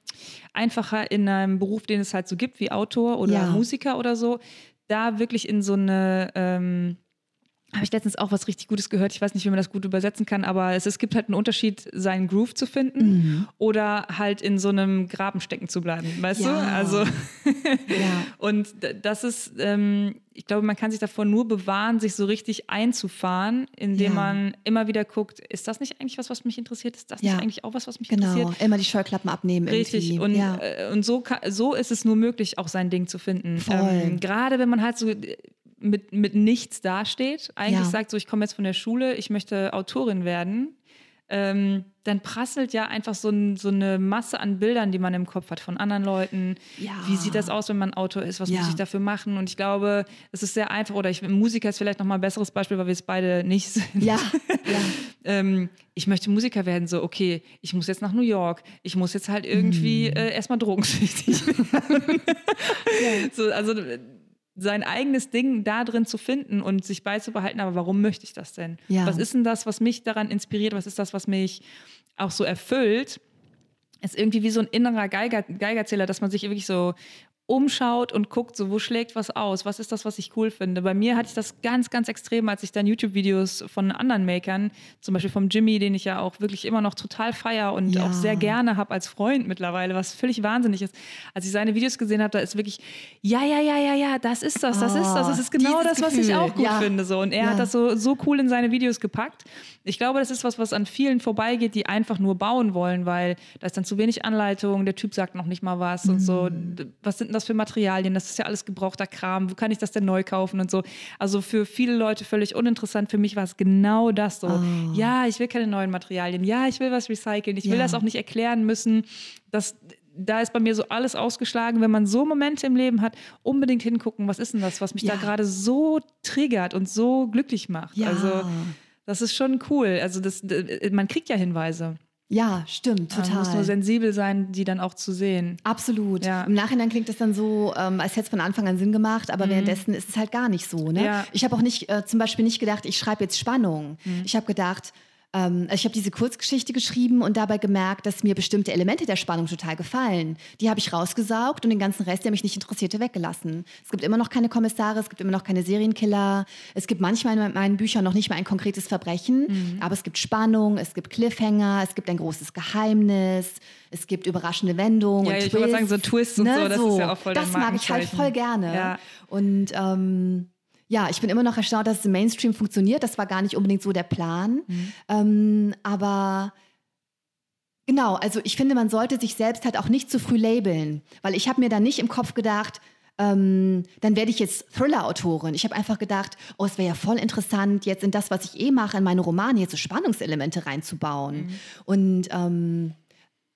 einfacher in einem Beruf, den es halt so gibt, wie Autor oder ja. Musiker oder so, da wirklich in so eine ähm, habe ich letztens auch was richtig Gutes gehört. Ich weiß nicht, wie man das gut übersetzen kann, aber es, es gibt halt einen Unterschied, seinen Groove zu finden mhm. oder halt in so einem Graben stecken zu bleiben. Weißt ja. du? Also ja. und das ist, ähm, ich glaube, man kann sich davor nur bewahren, sich so richtig einzufahren, indem ja. man immer wieder guckt, ist das nicht eigentlich was, was mich interessiert? Ist das nicht eigentlich auch was, was mich genau. interessiert? Immer die Scheuklappen abnehmen. Richtig. Irgendwie. Und, äh, und so, kann, so ist es nur möglich, auch sein Ding zu finden. Ähm, Gerade wenn man halt so mit, mit nichts dasteht, eigentlich ja. sagt, so ich komme jetzt von der Schule, ich möchte Autorin werden, ähm, dann prasselt ja einfach so, ein, so, eine Masse an Bildern, die man im Kopf hat von anderen Leuten. Ja. Wie sieht das aus, wenn man Autor ist? Was ja. muss ich dafür machen? Und ich glaube, es ist sehr einfach, oder ich, Musiker ist vielleicht nochmal ein besseres Beispiel, weil wir es beide nicht sind. Ja. ähm, ich möchte Musiker werden, so, okay, ich muss jetzt nach New York, ich muss jetzt halt irgendwie hm. äh, erstmal drogensüchtig werden. so, also sein eigenes Ding da drin zu finden und sich beizubehalten, aber warum möchte ich das denn? Ja. Was ist denn das, was mich daran inspiriert? Was ist das, was mich auch so erfüllt? Ist irgendwie wie so ein innerer Geiger, Geigerzähler, dass man sich wirklich so umschaut und guckt, so wo schlägt was aus, was ist das, was ich cool finde. Bei mir hatte ich das ganz, ganz extrem, als ich dann YouTube-Videos von anderen Makern, zum Beispiel vom Jimmy, den ich ja auch wirklich immer noch total feier und ja. auch sehr gerne habe als Freund mittlerweile, was völlig wahnsinnig ist. Als ich seine Videos gesehen habe, da ist wirklich, ja, ja, ja, ja, ja, das ist das, das oh, ist das, das ist genau das, was Gefühl. ich auch gut ja. finde. So. Und er ja. hat das so, so cool in seine Videos gepackt. Ich glaube, das ist was, was an vielen vorbeigeht, die einfach nur bauen wollen, weil da ist dann zu wenig Anleitung, der Typ sagt noch nicht mal was mhm. und so. Mhm. Was sind denn das für Materialien? Das ist ja alles gebrauchter Kram. Wo kann ich das denn neu kaufen und so? Also für viele Leute völlig uninteressant. Für mich war es genau das so. Oh. Ja, ich will keine neuen Materialien. Ja, ich will was recyceln. Ich will das auch nicht erklären müssen. Das, da ist bei mir so alles ausgeschlagen, wenn man so Momente im Leben hat, unbedingt hingucken, was ist denn das, was mich ja. da gerade so triggert und so glücklich macht. Ja. Also das ist schon cool. Also das, man kriegt ja Hinweise. Ja, stimmt, total. Man muss nur sensibel sein, die dann auch zu sehen. Absolut. Ja. Im Nachhinein klingt das dann so, ähm, als hätte es von Anfang an Sinn gemacht, aber mhm. währenddessen ist es halt gar nicht so. Ne? Ja. Ich habe auch nicht, äh, zum Beispiel nicht gedacht, ich schreibe jetzt Spannung. Mhm. Ich habe gedacht, also ich habe diese Kurzgeschichte geschrieben und dabei gemerkt, dass mir bestimmte Elemente der Spannung total gefallen. Die habe ich rausgesaugt und den ganzen Rest, der mich nicht interessierte, weggelassen. Es gibt immer noch keine Kommissare, es gibt immer noch keine Serienkiller. Es gibt manchmal in meinen Büchern noch nicht mal ein konkretes Verbrechen, mhm. aber es gibt Spannung, es gibt Cliffhanger, es gibt ein großes Geheimnis, es gibt überraschende Wendungen. Ja, ich würde sagen, so Twists und ne? so, das so, ist ja auch voll Das mag ich halt voll gerne. Ja. Und ähm, ja, ich bin immer noch erstaunt, dass es im Mainstream funktioniert. Das war gar nicht unbedingt so der Plan. Mhm. Ähm, aber genau, also ich finde, man sollte sich selbst halt auch nicht zu früh labeln. Weil ich habe mir da nicht im Kopf gedacht, ähm, dann werde ich jetzt Thriller-Autorin. Ich habe einfach gedacht, oh, es wäre ja voll interessant, jetzt in das, was ich eh mache, in meine Romane jetzt so Spannungselemente reinzubauen. Mhm. Und ähm,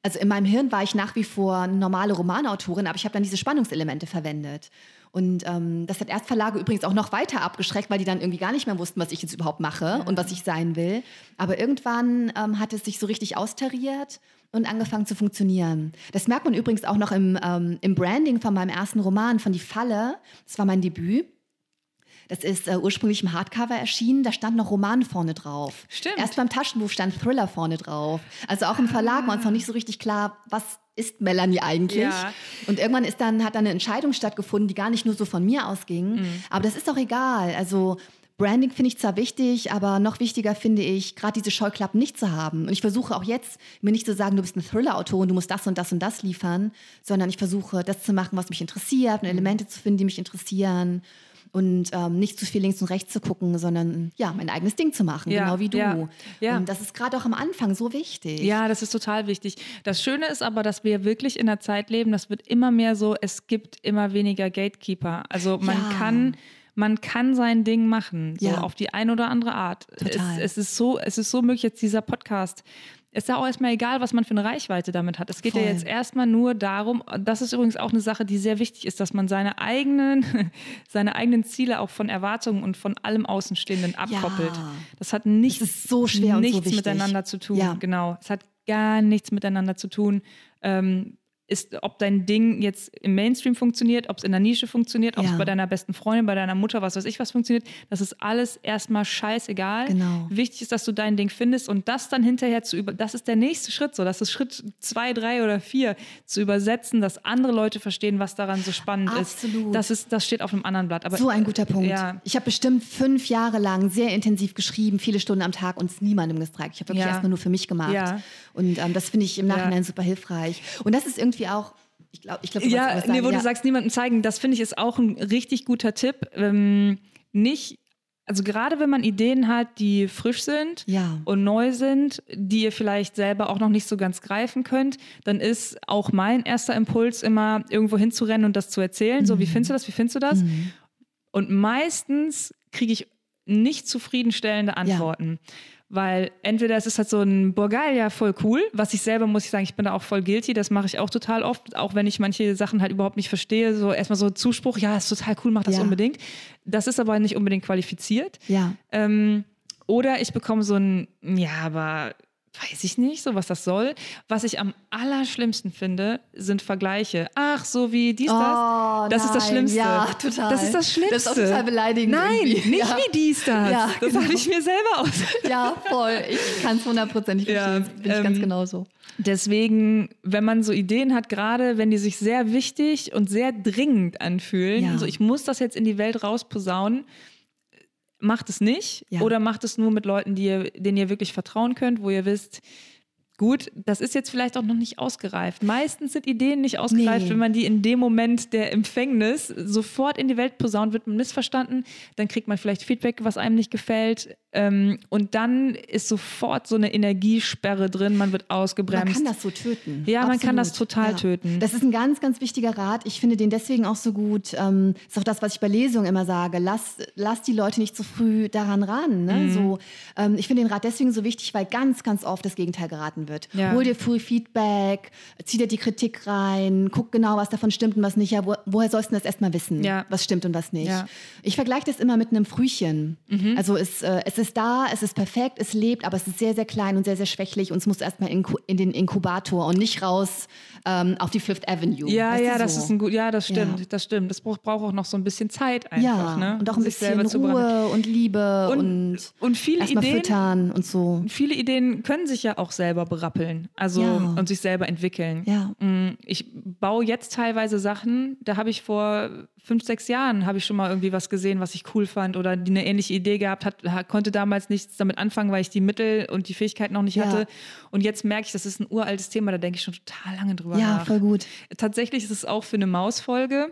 also in meinem Hirn war ich nach wie vor eine normale Romanautorin, aber ich habe dann diese Spannungselemente verwendet. Und ähm, das hat Erstverlage übrigens auch noch weiter abgeschreckt, weil die dann irgendwie gar nicht mehr wussten, was ich jetzt überhaupt mache und was ich sein will. Aber irgendwann ähm, hat es sich so richtig austariert und angefangen zu funktionieren. Das merkt man übrigens auch noch im, ähm, im Branding von meinem ersten Roman, von Die Falle. Das war mein Debüt. Das ist äh, ursprünglich im Hardcover erschienen, da stand noch Roman vorne drauf. Stimmt. Erst beim Taschenbuch stand Thriller vorne drauf. Also auch im Verlag ah. war uns noch nicht so richtig klar, was ist Melanie eigentlich? Ja. Und irgendwann ist dann, hat dann eine Entscheidung stattgefunden, die gar nicht nur so von mir ausging. Mhm. Aber das ist doch egal. Also Branding finde ich zwar wichtig, aber noch wichtiger finde ich, gerade diese Scheuklappen nicht zu haben. Und ich versuche auch jetzt, mir nicht zu sagen, du bist eine Thriller-Autorin, du musst das und das und das liefern, sondern ich versuche, das zu machen, was mich interessiert, und mhm. Elemente zu finden, die mich interessieren und ähm, nicht zu viel links und rechts zu gucken, sondern ja, mein eigenes Ding zu machen, ja, genau wie du. Ja, ja. Und das ist gerade auch am Anfang so wichtig. Ja, das ist total wichtig. Das Schöne ist aber, dass wir wirklich in einer Zeit leben, das wird immer mehr so, es gibt immer weniger Gatekeeper. Also man kann man kann sein Ding machen, so ja. auf die eine oder andere Art. Total. Es, es, ist so, es ist so möglich, jetzt dieser Podcast ist ja auch erstmal egal, was man für eine Reichweite damit hat. Es geht Voll. ja jetzt erstmal nur darum, das ist übrigens auch eine Sache, die sehr wichtig ist, dass man seine eigenen, seine eigenen Ziele auch von Erwartungen und von allem Außenstehenden abkoppelt. Ja. Das hat nichts, das so schwer nichts so miteinander zu tun. Ja. Genau. Es hat gar nichts miteinander zu tun. Ähm, ist, ob dein Ding jetzt im Mainstream funktioniert, ob es in der Nische funktioniert, ob es Ja. bei deiner besten Freundin, bei deiner Mutter, was weiß ich, was funktioniert. Das ist alles erstmal scheißegal. Genau. Wichtig ist, dass du dein Ding findest und das dann hinterher zu über, das ist der nächste Schritt, so, das ist Schritt zwei, drei oder vier, zu übersetzen, dass andere Leute verstehen, was daran so spannend Absolut. ist. Das ist, das steht auf einem anderen Blatt. Aber So ein guter Punkt. Ja. Ich habe bestimmt fünf Jahre lang sehr intensiv geschrieben, viele Stunden am Tag und es niemandem gezeigt. Ich habe wirklich Ja. erstmal nur für mich gemacht. Und ähm, das finde ich im Nachhinein super hilfreich. Und das ist irgendwie auch, ich glaube, ich glaube, Ja, nee, wo du sagst, niemandem zeigen, das finde ich ist auch ein richtig guter Tipp. Ähm, nicht, also gerade wenn man Ideen hat, die frisch sind Ja. und neu sind, die ihr vielleicht selber auch noch nicht so ganz greifen könnt, dann ist auch mein erster Impuls immer, irgendwo hinzurennen und das zu erzählen. So, wie Mhm. findest du das? Wie findest du das? Und meistens kriege ich nicht zufriedenstellende Antworten. Weil entweder es ist halt so ein, geil, ja, voll cool. Was ich selber, muss ich sagen, ich bin da auch voll guilty. Das mache ich auch total oft, auch wenn ich manche Sachen halt überhaupt nicht verstehe. So erstmal so Zuspruch, ja, ist total cool, mach das Ja. unbedingt. Das ist aber nicht unbedingt qualifiziert. Ja. Ähm, oder ich bekomme so ein, ja, aber weiß ich nicht, so was das soll. Was ich am allerschlimmsten finde, sind Vergleiche. Ach, so wie dies, das. Oh, das ist das nein. Schlimmste. Ja, total. Das ist das Schlimmste. Das ist auch total beleidigend Nein, irgendwie. nicht Ja. wie dies, das. Ja, das genau. habe ich mir selber aus. Ja, voll. Ich kann es hundertprozentig Ja, verstehen. Bin ich ganz ähm, genauso. Deswegen, wenn man so Ideen hat, gerade wenn die sich sehr wichtig und sehr dringend anfühlen, Ja. so ich muss das jetzt in die Welt rausposaunen, macht es nicht Ja. oder macht es nur mit Leuten, die ihr, denen ihr wirklich vertrauen könnt, wo ihr wisst, gut, das ist jetzt vielleicht auch noch nicht ausgereift. Meistens sind Ideen nicht ausgereift, Nee. wenn man die in dem Moment der Empfängnis sofort in die Welt posaunt, wird man missverstanden, dann kriegt man vielleicht Feedback, was einem nicht gefällt ähm, und dann ist sofort so eine Energiesperre drin, man wird ausgebremst. Man kann das so töten. Ja, man kann das Absolut. total töten. Das ist ein ganz, ganz wichtiger Rat. Ich finde den deswegen auch so gut. Ähm, ist auch das, was ich bei Lesungen immer sage. Lass, lass die Leute nicht zu früh daran ran. Ne? Mhm. So, ähm, ich finde den Rat deswegen so wichtig, weil ganz, ganz oft das Gegenteil geraten wird. Ja. Hol dir früh Feedback, zieh dir die Kritik rein, guck genau, was davon stimmt und was nicht. Ja, wo, woher sollst du das erstmal wissen, Ja. was stimmt und was nicht? Ja. Mhm. Ich vergleiche das immer mit einem Frühchen. Also es, äh, es ist da, es ist perfekt, es lebt, aber es ist sehr, sehr klein und sehr, sehr schwächlich und es muss erstmal in, in den Inkubator und nicht raus ähm, auf die Fifth Avenue. Ja, Weißt ja, das so. ist ein gut, ja, das stimmt, das stimmt. Das braucht, braucht auch noch so ein bisschen Zeit einfach, ne? und auch ein bisschen. Ruhe und Liebe Und- und, Und viele erstmal Ideen, füttern und so. viele Ideen können sich ja auch selber berappeln, also Ja. und sich selber entwickeln. Ja. Mm, Ich baue jetzt teilweise Sachen, da habe ich vor fünf, sechs Jahren habe ich schon mal irgendwie was gesehen, was ich cool fand oder eine ähnliche Idee gehabt hat, ha- konnte damals nichts damit anfangen, weil ich die Mittel und die Fähigkeiten noch nicht Ja. hatte. Und jetzt merke ich, das ist ein uraltes Thema, da denke ich schon total lange drüber Ja, nach. voll gut. Tatsächlich ist es auch für eine Mausfolge.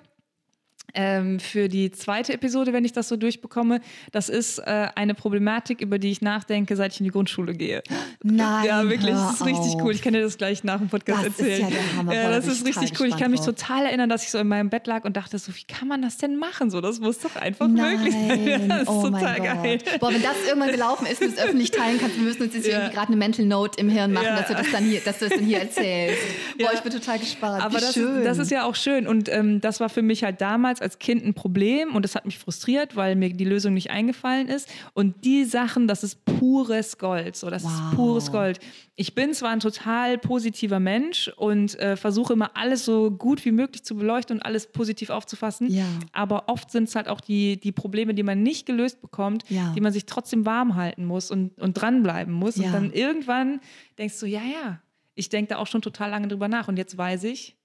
Ähm, für die zweite Episode, wenn ich das so durchbekomme, das ist äh, eine Problematik, über die ich nachdenke, seit ich in die Grundschule gehe. Nein, ja, wirklich, das ist richtig auf. cool. Ich kann dir das gleich nach dem Podcast Das ist erzählen. ja der Hammer. Ja, das ist ich richtig cool. Ich kann mich total erinnern, dass ich so in meinem Bett lag und dachte so, wie kann man das denn machen? So, das muss doch einfach Nein, möglich sein. Das ist oh total mein geil. Gott. Boah, wenn das irgendwann gelaufen ist und du es öffentlich teilen kannst, wir müssen uns jetzt Ja. irgendwie gerade eine Mental Note im Hirn machen, Ja. dass, du das dann hier, dass du das dann hier erzählst. Boah, Ja. ich bin total gespannt. Aber das schön. ist, das ist ja auch schön. Und ähm, das war für mich halt damals als Kind ein Problem und das hat mich frustriert, weil mir die Lösung nicht eingefallen ist. Und die Sachen, das ist pures Gold. So, das Wow. ist pures Gold. Ich bin zwar ein total positiver Mensch und äh, versuche immer alles so gut wie möglich zu beleuchten und alles positiv aufzufassen. Ja. Aber oft sind es halt auch die, die Probleme, die man nicht gelöst bekommt, Ja. die man sich trotzdem warm halten muss und, und dranbleiben muss. Ja. Und dann irgendwann denkst du, ja, ja, ich denke da auch schon total lange drüber nach. Und jetzt weiß ich,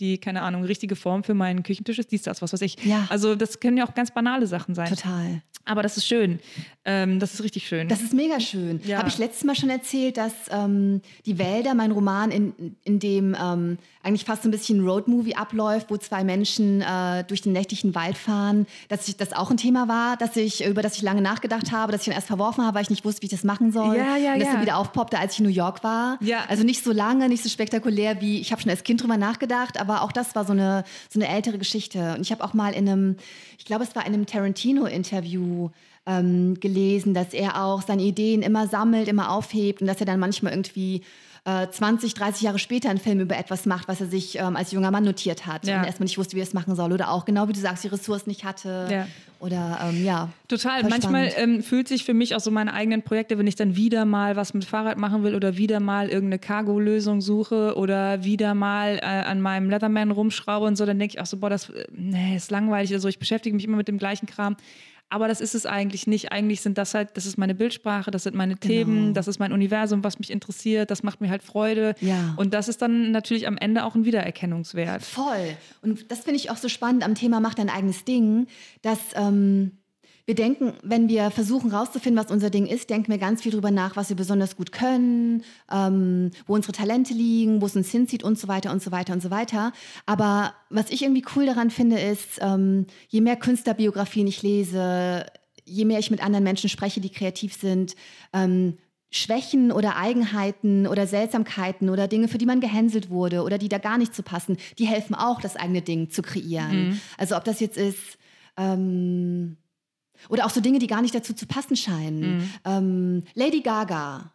die, keine Ahnung, richtige Form für meinen Küchentisch ist dies, das, was weiß ich. Ja. Also das können ja auch ganz banale Sachen sein. Total. Aber das ist schön. Ähm, das ist richtig schön. Das ist mega schön. Ja. Habe ich letztes Mal schon erzählt, dass ähm, Die Wälder, mein Roman, in, in dem ähm, eigentlich fast so ein bisschen ein Roadmovie abläuft, wo zwei Menschen äh, durch den nächtlichen Wald fahren, dass ich, das auch ein Thema war, dass ich, über das ich lange nachgedacht habe, dass ich dann erst verworfen habe, weil ich nicht wusste, wie ich das machen soll. Ja, ja, Und das ja. dann wieder aufpoppte, als ich in New York war. Ja. Also nicht so lange, nicht so spektakulär wie, ich habe schon als Kind drüber nachgedacht, aber auch das war so eine, so eine ältere Geschichte. Und ich habe auch mal in einem, ich glaube, es war in einem Tarantino-Interview ähm, gelesen, dass er auch seine Ideen immer sammelt, immer aufhebt und dass er dann manchmal irgendwie äh, 20, 30 Jahre später einen Film über etwas macht, was er sich ähm, als junger Mann notiert hat Ja. und erstmal nicht wusste, wie er es machen soll. Oder auch, genau wie du sagst, die Ressourcen nicht hatte. Ja. Oder ähm, ja. Total. Manchmal ähm, fühlt sich für mich auch so meine eigenen Projekte, wenn ich dann wieder mal was mit Fahrrad machen will oder wieder mal irgendeine Cargo-Lösung suche oder wieder mal äh, an meinem Leatherman rumschraube und so, dann denke ich auch so, boah, das äh, nee, ist langweilig oder so. Ich beschäftige mich immer mit dem gleichen Kram. Aber das ist es eigentlich nicht. Eigentlich sind das halt, das ist meine Bildsprache, das sind meine Themen, Genau. das ist mein Universum, was mich interessiert, das macht mir halt Freude. Ja. Und das ist dann natürlich am Ende auch ein Wiedererkennungswert. Voll. Und das finde ich auch so spannend am Thema Mach dein eigenes Ding, dass ähm, wir denken, wenn wir versuchen rauszufinden, was unser Ding ist, denken wir ganz viel drüber nach, was wir besonders gut können, ähm, wo unsere Talente liegen, wo es uns hinzieht und so weiter und so weiter und so weiter. Aber was ich irgendwie cool daran finde, ist, ähm, je mehr Künstlerbiografien ich lese, je mehr ich mit anderen Menschen spreche, die kreativ sind, ähm, Schwächen oder Eigenheiten oder Seltsamkeiten oder Dinge, für die man gehänselt wurde oder die da gar nicht zu passen, die helfen auch, das eigene Ding zu kreieren. Also ob das jetzt ist, ähm, oder auch so Dinge, die gar nicht dazu zu passen scheinen. Ähm, Lady Gaga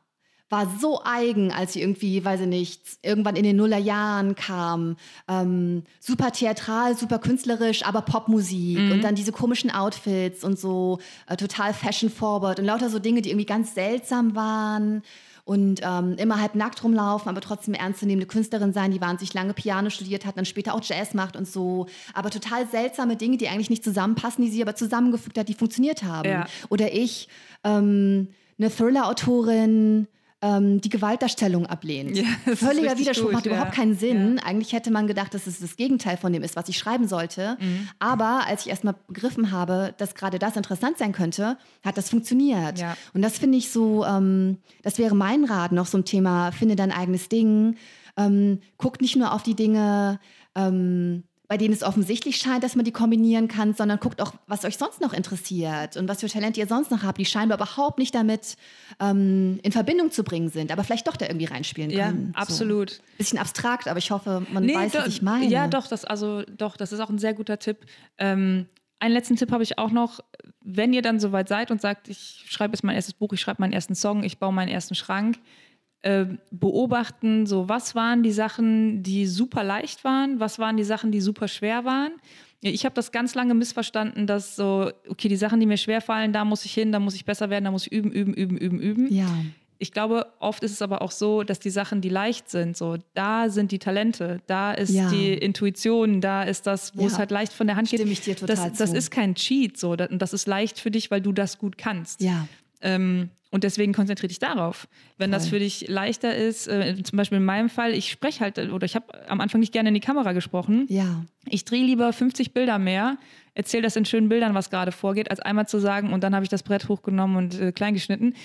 war so eigen, als sie irgendwie, weiß ich nicht, irgendwann in den Nullerjahren kam. Ähm, super theatral, super künstlerisch, aber Popmusik und dann diese komischen Outfits und so äh, total fashion forward und lauter so Dinge, die irgendwie ganz seltsam waren und ähm, immer halb nackt rumlaufen, aber trotzdem ernstzunehmende Künstlerin sein, die wahnsinnig lange Piano studiert hat, dann später auch Jazz macht und so. Aber total seltsame Dinge, die eigentlich nicht zusammenpassen, die sie aber zusammengefügt hat, die funktioniert haben. Ja. Oder ich, ähm, eine Thriller-Autorin, ähm, die Gewaltdarstellung ablehnt. Ja, Völliger Widerspruch, gut, macht ja. überhaupt keinen Sinn. Eigentlich hätte man gedacht, dass es das Gegenteil von dem ist, was ich schreiben sollte. Mhm. Aber als ich erstmal begriffen habe, dass gerade das interessant sein könnte, hat das funktioniert. Ja. Und das finde ich so, ähm, das wäre mein Rat noch so ein Thema, finde dein eigenes Ding. Ähm, guck nicht nur auf die Dinge, ähm, bei denen es offensichtlich scheint, dass man die kombinieren kann, sondern guckt auch, was euch sonst noch interessiert und was für Talente ihr sonst noch habt, die scheinbar überhaupt nicht damit ähm, in Verbindung zu bringen sind, aber vielleicht doch da irgendwie reinspielen Ja, können. absolut. So. Bisschen abstrakt, aber ich hoffe, man weiß, do- was ich meine. Ja, doch, das, also, doch, das ist auch ein sehr guter Tipp. Ähm, einen letzten Tipp habe ich auch noch. Wenn ihr dann soweit seid und sagt, ich schreibe jetzt mein erstes Buch, ich schreibe meinen ersten Song, ich baue meinen ersten Schrank, äh, beobachten, so was waren die Sachen, die super leicht waren, was waren die Sachen, die super schwer waren. Ich habe das ganz lange missverstanden, dass so, okay, die Sachen, die mir schwer fallen, da muss ich hin, da muss ich besser werden, da muss ich üben, üben, üben, üben, üben. Ja. Ich glaube, oft ist es aber auch so, dass die Sachen, die leicht sind, so da sind die Talente, da ist Ja. die Intuition, da ist das, wo Ja. es halt leicht von der Hand geht. Stimme ich dir total das, das zu. ist kein Cheat, so das, das ist leicht für dich, weil du das gut kannst. Ja. Ähm, und deswegen konzentriere dich darauf. Wenn das Voll. für dich leichter ist, äh, zum Beispiel in meinem Fall, ich spreche halt, oder ich habe am Anfang nicht gerne in die Kamera gesprochen. Ja. Ich drehe lieber 50 Bilder mehr, erzähle das in schönen Bildern, was gerade vorgeht, als einmal zu sagen, und dann habe ich das Brett hochgenommen und äh, klein geschnitten.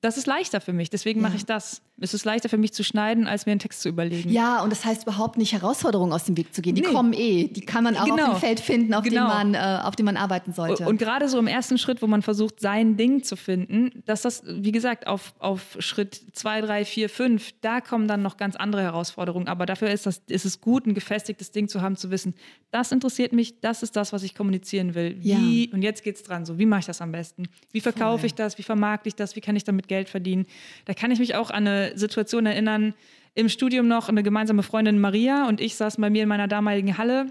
Das ist leichter für mich, deswegen Ja. mache ich das. Es ist leichter für mich zu schneiden, als mir einen Text zu überlegen. Ja, und das heißt überhaupt nicht, Herausforderungen aus dem Weg zu gehen. Die Nee. kommen eh. Die kann man auch Genau. auf dem Feld finden, auf, Genau. dem man, äh, auf dem man arbeiten sollte. Und gerade so im ersten Schritt, wo man versucht, sein Ding zu finden, dass das, wie gesagt, auf, auf Schritt zwei, drei, vier, fünf, da kommen dann noch ganz andere Herausforderungen. Aber dafür ist, das, ist es gut, ein gefestigtes Ding zu haben, zu wissen, das interessiert mich, das ist das, was ich kommunizieren will. Wie, und jetzt geht's dran, so, wie mache ich das am besten? Wie verkaufe Voll. ich das? Wie vermarkte ich das? Wie kann ich damit Geld verdienen? Da kann ich mich auch an eine Situation erinnern, im Studium noch, eine gemeinsame Freundin Maria und ich saßen bei mir in meiner damaligen Halle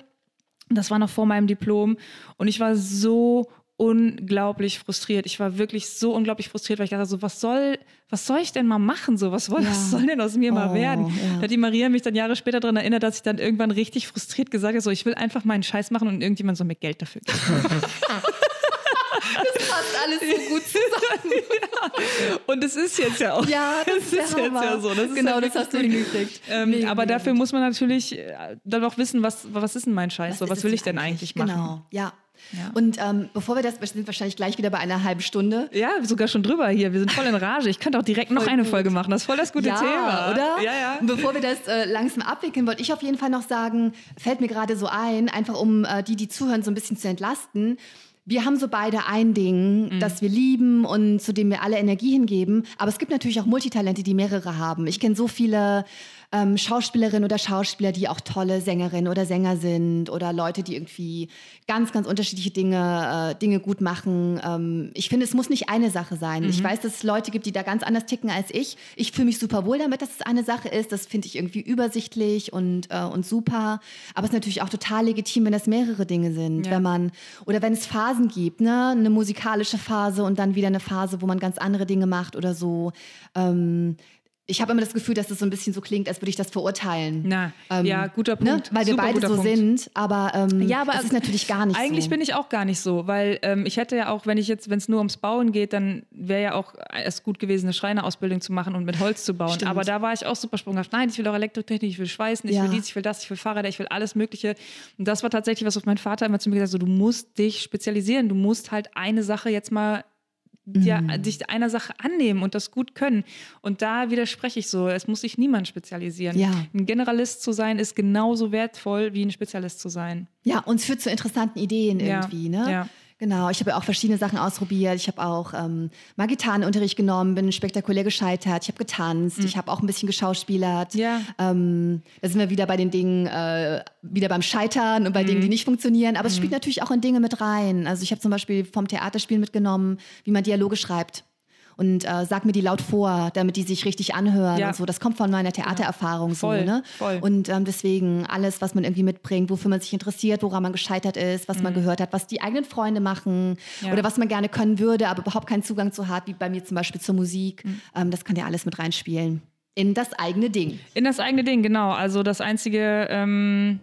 das war noch vor meinem Diplom. Und ich war so unglaublich frustriert. Ich war wirklich so unglaublich frustriert, weil ich dachte so, was soll, was soll ich denn mal machen? So, was, soll- Ja. was soll denn aus mir mal Oh, werden? ja. Da hat die Maria mich dann Jahre später daran erinnert, dass ich dann irgendwann richtig frustriert gesagt habe, so, ich will einfach meinen Scheiß machen und irgendjemand soll mir Geld dafür geben. das passt alles so gut zusammen. und es ist jetzt ja auch. Ja, das ist, ist jetzt ja so. Das genau, das hast du hingekriegt. Ähm, aber mega dafür muss man natürlich äh, dann auch wissen, was, was ist denn mein Scheiß? so, was es will ich denn eigentlich machen? Genau, ja. Ja. Und ähm, bevor wir das, wir sind wahrscheinlich gleich wieder bei einer halben Stunde. Ja, sogar schon drüber hier. Wir sind voll in Rage. Ich könnte auch direkt noch eine. Folge machen. Das ist voll das gute ja, Thema. oder? Ja, ja. Und bevor wir das äh, langsam abwickeln, wollte ich auf jeden Fall noch sagen, fällt mir gerade so ein, einfach um äh, die, die zuhören, so ein bisschen zu entlasten. Wir haben so beide ein Ding, mhm. das wir lieben und zu dem wir alle Energie hingeben. Aber es gibt natürlich auch Multitalente, die mehrere haben. Ich kenne so viele ähm, Schauspielerinnen oder Schauspieler, die auch tolle Sängerinnen oder Sänger sind oder Leute, die irgendwie ganz, ganz unterschiedliche Dinge, äh, Dinge gut machen. Ähm, ich finde, es muss nicht eine Sache sein. Mhm. Ich weiß, dass es Leute gibt, die da ganz anders ticken als ich. Ich fühle mich super wohl damit, dass es eine Sache ist. Das finde ich irgendwie übersichtlich und, äh, und super. Aber es ist natürlich auch total legitim, wenn das mehrere Dinge sind. Ja. Wenn man, oder wenn es Phasen gibt, ne? eine musikalische Phase und dann wieder eine Phase, wo man ganz andere Dinge macht oder so. Ähm, ich habe immer das Gefühl, dass das so ein bisschen so klingt, als würde ich das verurteilen. Na, ähm, ja, guter ne? Punkt. Ne? Weil wir beide so Punkt. sind, aber, ähm, ja, aber das ist natürlich gar nicht eigentlich so. bin ich auch gar nicht so, weil ähm, ich hätte ja auch, wenn ich jetzt, wenn es nur ums Bauen geht, dann wäre ja auch es gut gewesen, eine Schreinerausbildung zu machen und mit Holz zu bauen. Stimmt. Aber da war ich auch super sprunghaft. Nein, ich will auch Elektrotechnik, ich will Schweißen, ich ja. will dies, ich will das, ich will Fahrräder, ich will alles Mögliche. Und das war tatsächlich was, was mein Vater immer zu mir gesagt hat: so, Du musst dich spezialisieren, du musst halt eine Sache jetzt mal ja, mhm. sich einer Sache annehmen und das gut können. Und da widerspreche ich so, es muss sich niemand spezialisieren. Ja. Ein Generalist zu sein ist genauso wertvoll wie ein Spezialist zu sein. Ja, und es führt zu interessanten Ideen irgendwie, ja. ne? Ja. Genau, ich habe ja auch verschiedene Sachen ausprobiert. Ich habe auch ähm, mal Gitarrenunterricht genommen, bin spektakulär gescheitert. Ich habe getanzt, mhm. ich habe auch ein bisschen geschauspielert. Ja. Ähm, da sind wir wieder bei den Dingen, äh, wieder beim Scheitern und bei mhm. Dingen, die nicht funktionieren. Aber mhm. es spielt natürlich auch in Dinge mit rein. Also ich habe zum Beispiel vom Theaterspiel mitgenommen, wie man Dialoge schreibt und äh, sag mir die laut vor, damit die sich richtig anhören ja. und so. Das kommt von meiner Theatererfahrung ja. voll, so, ne? Voll. Und ähm, deswegen alles, was man irgendwie mitbringt, wofür man sich interessiert, woran man gescheitert ist, was mhm. man gehört hat, was die eigenen Freunde machen ja. oder was man gerne können würde, aber überhaupt keinen Zugang zu hat, wie bei mir zum Beispiel zur Musik. Mhm. Ähm, das kann ja alles mit reinspielen. In das eigene Ding. In das eigene Ding, genau. Also das einzige ähm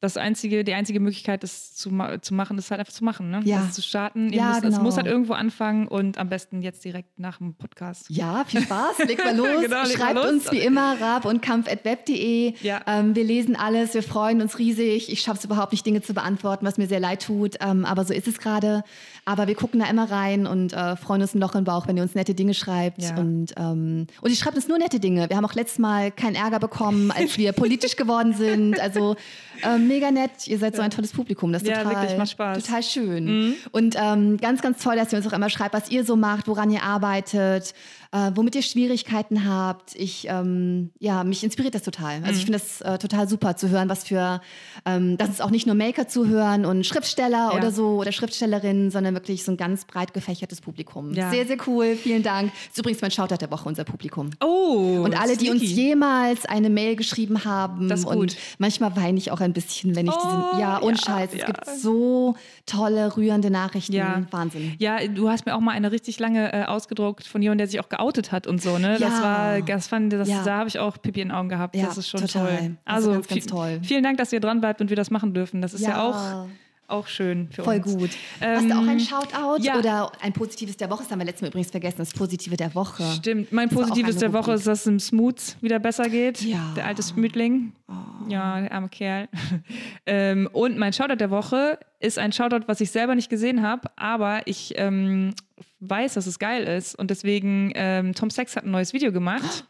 das einzige, die einzige Möglichkeit, das zu, zu machen, ist halt einfach zu machen, ne? Ja. Das zu starten. Ja, muss, genau. Es muss halt irgendwo anfangen und am besten jetzt direkt nach dem Podcast. Ja, viel Spaß. Legt mal los. genau, Schreibt mal los. uns wie immer rab und kampf.web.de. Ja. Ähm, wir lesen alles, wir freuen uns riesig. Ich schaffe es überhaupt nicht, Dinge zu beantworten, was mir sehr leid tut. Ähm, aber so ist es gerade. Aber wir gucken da immer rein und äh, freuen uns ein Loch im Bauch, wenn ihr uns nette Dinge schreibt. Ja. Und, ähm, und ihr schreibt uns nur nette Dinge. Wir haben auch letztes Mal keinen Ärger bekommen, als wir politisch geworden sind. Also ähm, mega nett. Ihr seid so ein tolles Publikum. Das ist ja, total, wirklich, macht Spaß. total schön. Mhm. Und ähm, ganz, ganz toll, dass ihr uns auch immer schreibt, was ihr so macht, woran ihr arbeitet äh, womit ihr Schwierigkeiten habt. Ich, ähm, ja, mich inspiriert das total. Also mhm. ich finde das äh, total super zu hören, was für, ähm, dass es auch nicht nur Maker zuhören und Schriftsteller ja. oder so oder Schriftstellerinnen, sondern wirklich so ein ganz breit gefächertes Publikum. Ja. Sehr, sehr cool. Vielen Dank. Das ist übrigens mein Shoutout der Woche, unser Publikum. Oh. Und alle, die uns jemals eine Mail geschrieben haben. Das ist gut. Und manchmal weine ich auch ein bisschen, wenn ich oh, diesen, ja, und ja, Scheiß. Es gibt so tolle, rührende Nachrichten. Wahnsinn. Ja, du hast mir auch mal eine richtig lange äh, ausgedruckt von jemandem, der sich auch geoutet hat und so, ne? Ja. Das war, das fand, das, ja. da habe ich auch Pipi in den Augen gehabt. Ja, das ist schon total. toll. Also, also ganz, ganz toll. Vielen Dank, dass ihr dran bleibt und wir das machen dürfen. Das ist ja, auch auch schön für Voll uns. Voll gut. Ähm, Hast du auch ein Shoutout ja. oder ein Positives der Woche? Das haben wir letztes Mal übrigens vergessen, das Positive der Woche. Stimmt. Mein Positives der Woche ist, dass es im Smooth wieder besser geht. Ja. Der alte Smoothling. Oh. Ja, der arme Kerl. ähm, und mein Shoutout der Woche ist ein Shoutout, was ich selber nicht gesehen habe, aber ich ähm, weiß, dass es geil ist. Und deswegen, ähm, Tom Sex hat ein neues Video gemacht.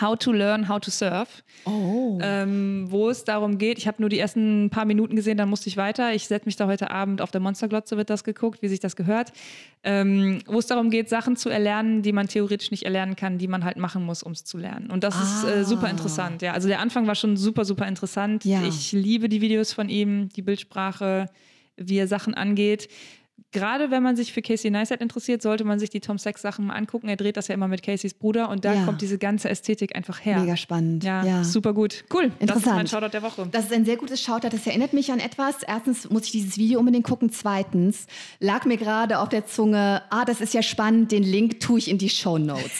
How to Learn How to Surf, oh. ähm, wo es darum geht, ich habe nur die ersten paar Minuten gesehen, dann musste ich weiter. Ich setze mich da heute Abend auf der Monsterglotze, wird das geguckt, wie sich das gehört, ähm, wo es darum geht, Sachen zu erlernen, die man theoretisch nicht erlernen kann, die man halt machen muss, um es zu lernen. Und das ah. ist äh, super ah. interessant. Ja, also der Anfang war schon super, super interessant. Ja. Ich liebe die Videos von ihm, die Bildsprache, wie er Sachen angeht gerade wenn man sich für Casey Neistat interessiert, sollte man sich die Tom Sachs Sachen mal angucken. Er dreht das ja immer mit Caseys Bruder und da ja. kommt diese ganze Ästhetik einfach her. Mega spannend. Ja, ja. super gut. Cool. Interessant. Das ist mein Shoutout der Woche. Das ist ein sehr gutes Shoutout. Das erinnert mich an etwas. Erstens muss ich dieses Video unbedingt gucken. Zweitens lag mir gerade auf der Zunge, ah, das ist ja spannend, den Link tue ich in die Show Notes.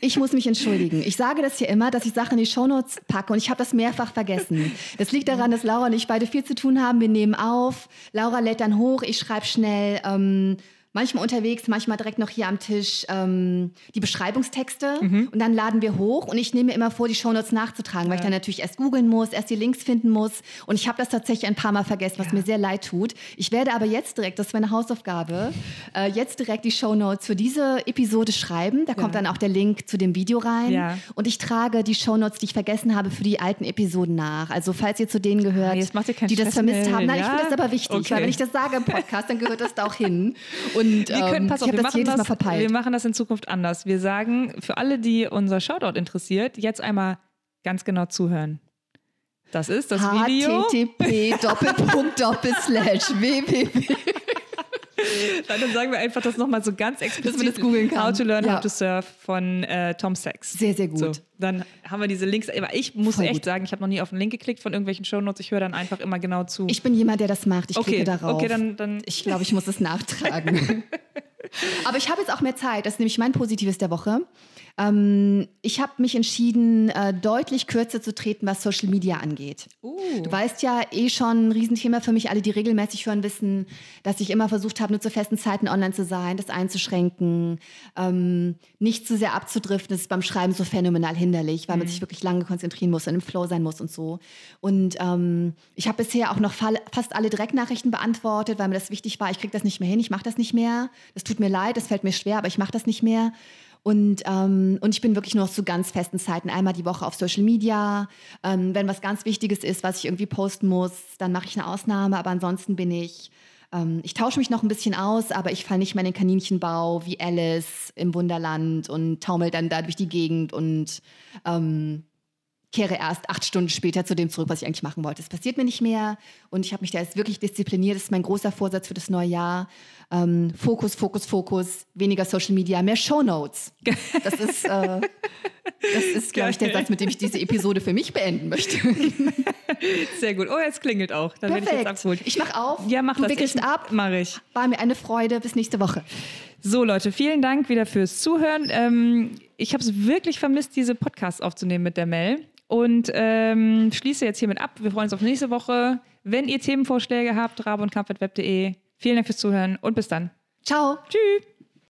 Ich muss mich entschuldigen. Ich sage das hier immer, dass ich Sachen in die Show Notes packe und ich habe das mehrfach vergessen. Das liegt daran, dass Laura und ich beide viel zu tun haben. Wir nehmen auf, Laura lädt dann hoch, ich schreibe schnell, ähm, Um. Manchmal unterwegs, manchmal direkt noch hier am Tisch ähm, die Beschreibungstexte und dann laden wir hoch und ich nehme mir immer vor, die Shownotes nachzutragen, weil ich dann natürlich erst googeln muss, erst die Links finden muss und ich habe das tatsächlich ein paar Mal vergessen, was mir sehr leid tut. Ich werde aber jetzt direkt, das ist meine Hausaufgabe, äh, jetzt direkt die Shownotes für diese Episode schreiben. Da kommt dann auch der Link zu dem Video rein Ja. und ich trage die Shownotes, die ich vergessen habe, für die alten Episoden nach. Also falls ihr zu denen gehört, Ah, keinen die das Stress vermisst mehr, haben. Nein, ich ja? finde das aber wichtig, Okay. weil wenn ich das sage im Podcast, dann gehört das da auch hin. Und Wir können, ähm, pass ich auf, habe wir das machen das, verpeilt. wir machen das in Zukunft anders. Wir sagen, für alle, die unser Shoutout interessiert, jetzt einmal ganz genau zuhören. Das ist das Video. http www. Dann sagen wir einfach das nochmal so ganz explizit. Dass man das googeln kann. How to Learn Ja. How to Surf von äh, Tom Sachs. Sehr, sehr gut. So, dann haben wir diese Links. Aber ich muss Voll echt gut. sagen, ich habe noch nie auf einen Link geklickt von irgendwelchen Shownotes. Ich höre dann einfach immer genau zu. Ich bin jemand, der das macht. Ich okay, klicke darauf. okay, dann, dann ich glaube, ich muss es nachtragen. Aber ich habe jetzt auch mehr Zeit. Das ist nämlich mein Positives der Woche. Ähm, ich habe mich entschieden, äh, deutlich kürzer zu treten, was Social Media angeht. Uh. Du weißt ja eh schon, ein Riesenthema für mich. Alle, die regelmäßig hören, wissen, dass ich immer versucht habe, nur zu festen Zeiten online zu sein, das einzuschränken, ähm, nicht zu sehr abzudriften. Das ist beim Schreiben so phänomenal hinderlich, weil man sich wirklich lange konzentrieren muss und im Flow sein muss und so. Und ähm, ich habe bisher auch noch fast alle Direktnachrichten beantwortet, weil mir das wichtig war. Ich kriege das nicht mehr hin, ich mache das nicht mehr. Das tut mir leid, das fällt mir schwer, aber ich mache das nicht mehr. Und, ähm, und ich bin wirklich nur noch zu ganz festen Zeiten einmal die Woche auf Social Media. Ähm, wenn was ganz Wichtiges ist, was ich irgendwie posten muss, dann mache ich eine Ausnahme. Aber ansonsten bin ich, ähm, ich tausche mich noch ein bisschen aus, aber ich falle nicht mehr in den Kaninchenbau wie Alice im Wunderland und taumel dann da durch die Gegend und ähm, kehre erst acht Stunden später zu dem zurück, was ich eigentlich machen wollte. Das passiert mir nicht mehr und ich habe mich da jetzt wirklich diszipliniert. Das ist mein großer Vorsatz für das neue Jahr. Ähm, Fokus, Fokus, Fokus, weniger Social Media, mehr Shownotes. Das ist, äh, das ist glaube ich, der. Satz, mit dem ich diese Episode für mich beenden möchte. Sehr gut. Oh, jetzt klingelt auch. Dann werde ich jetzt Perfekt. abgeholt. Ich mach auf. Ja, mach du das. wickelst ich, ab. Mach ich. War mir eine Freude. Bis nächste Woche. So, Leute, vielen Dank wieder fürs Zuhören. Ähm, ich habe es wirklich vermisst, diese Podcasts aufzunehmen mit der Mel. Und ähm, schließe jetzt hiermit ab. Wir freuen uns auf nächste Woche. Wenn ihr Themenvorschläge habt, rabe und Vielen Dank fürs Zuhören und bis dann. Ciao. Tschüss.